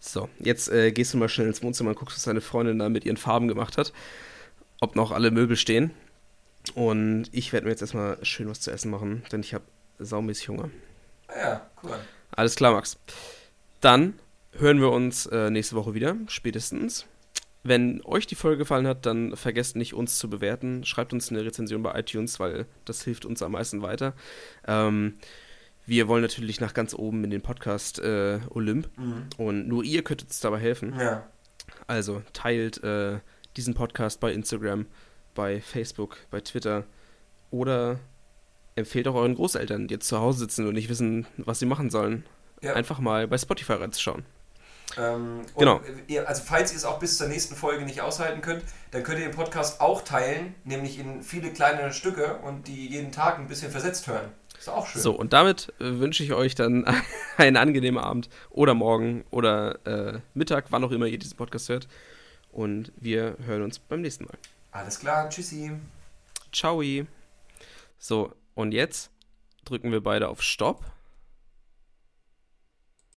So, jetzt äh, gehst du mal schnell ins Wohnzimmer und guckst, was deine Freundin da mit ihren Farben gemacht hat. Ob noch alle Möbel stehen. Und ich werde mir jetzt erstmal schön was zu essen machen, denn ich habe saumäßig Hunger. Ah Ja, cool. Alles klar, Max. Dann hören wir uns äh, nächste Woche wieder, spätestens. Wenn euch die Folge gefallen hat, dann vergesst nicht, uns zu bewerten. Schreibt uns eine Rezension bei iTunes, weil das hilft uns am meisten weiter. Ähm, wir wollen natürlich nach ganz oben in den Podcast äh, Olymp Mhm. und nur ihr könnt uns dabei helfen. Ja, Also teilt äh, diesen Podcast bei Instagram, bei Facebook, bei Twitter oder empfehlt auch euren Großeltern, die jetzt zu Hause sitzen und nicht wissen, was sie machen sollen, ja. einfach mal bei Spotify reinzuschauen. Ähm, Genau. Ihr, also falls ihr es auch bis zur nächsten Folge nicht aushalten könnt, dann könnt ihr den Podcast auch teilen, nämlich in viele kleine Stücke und die jeden Tag ein bisschen versetzt hören. Ist auch schön. So, und damit äh, wünsche ich euch dann einen angenehmen Abend oder morgen oder äh, Mittag, wann auch immer ihr diesen Podcast hört. Und wir hören uns beim nächsten Mal. Alles klar, tschüssi. Ciao. So, und jetzt drücken wir beide auf Stopp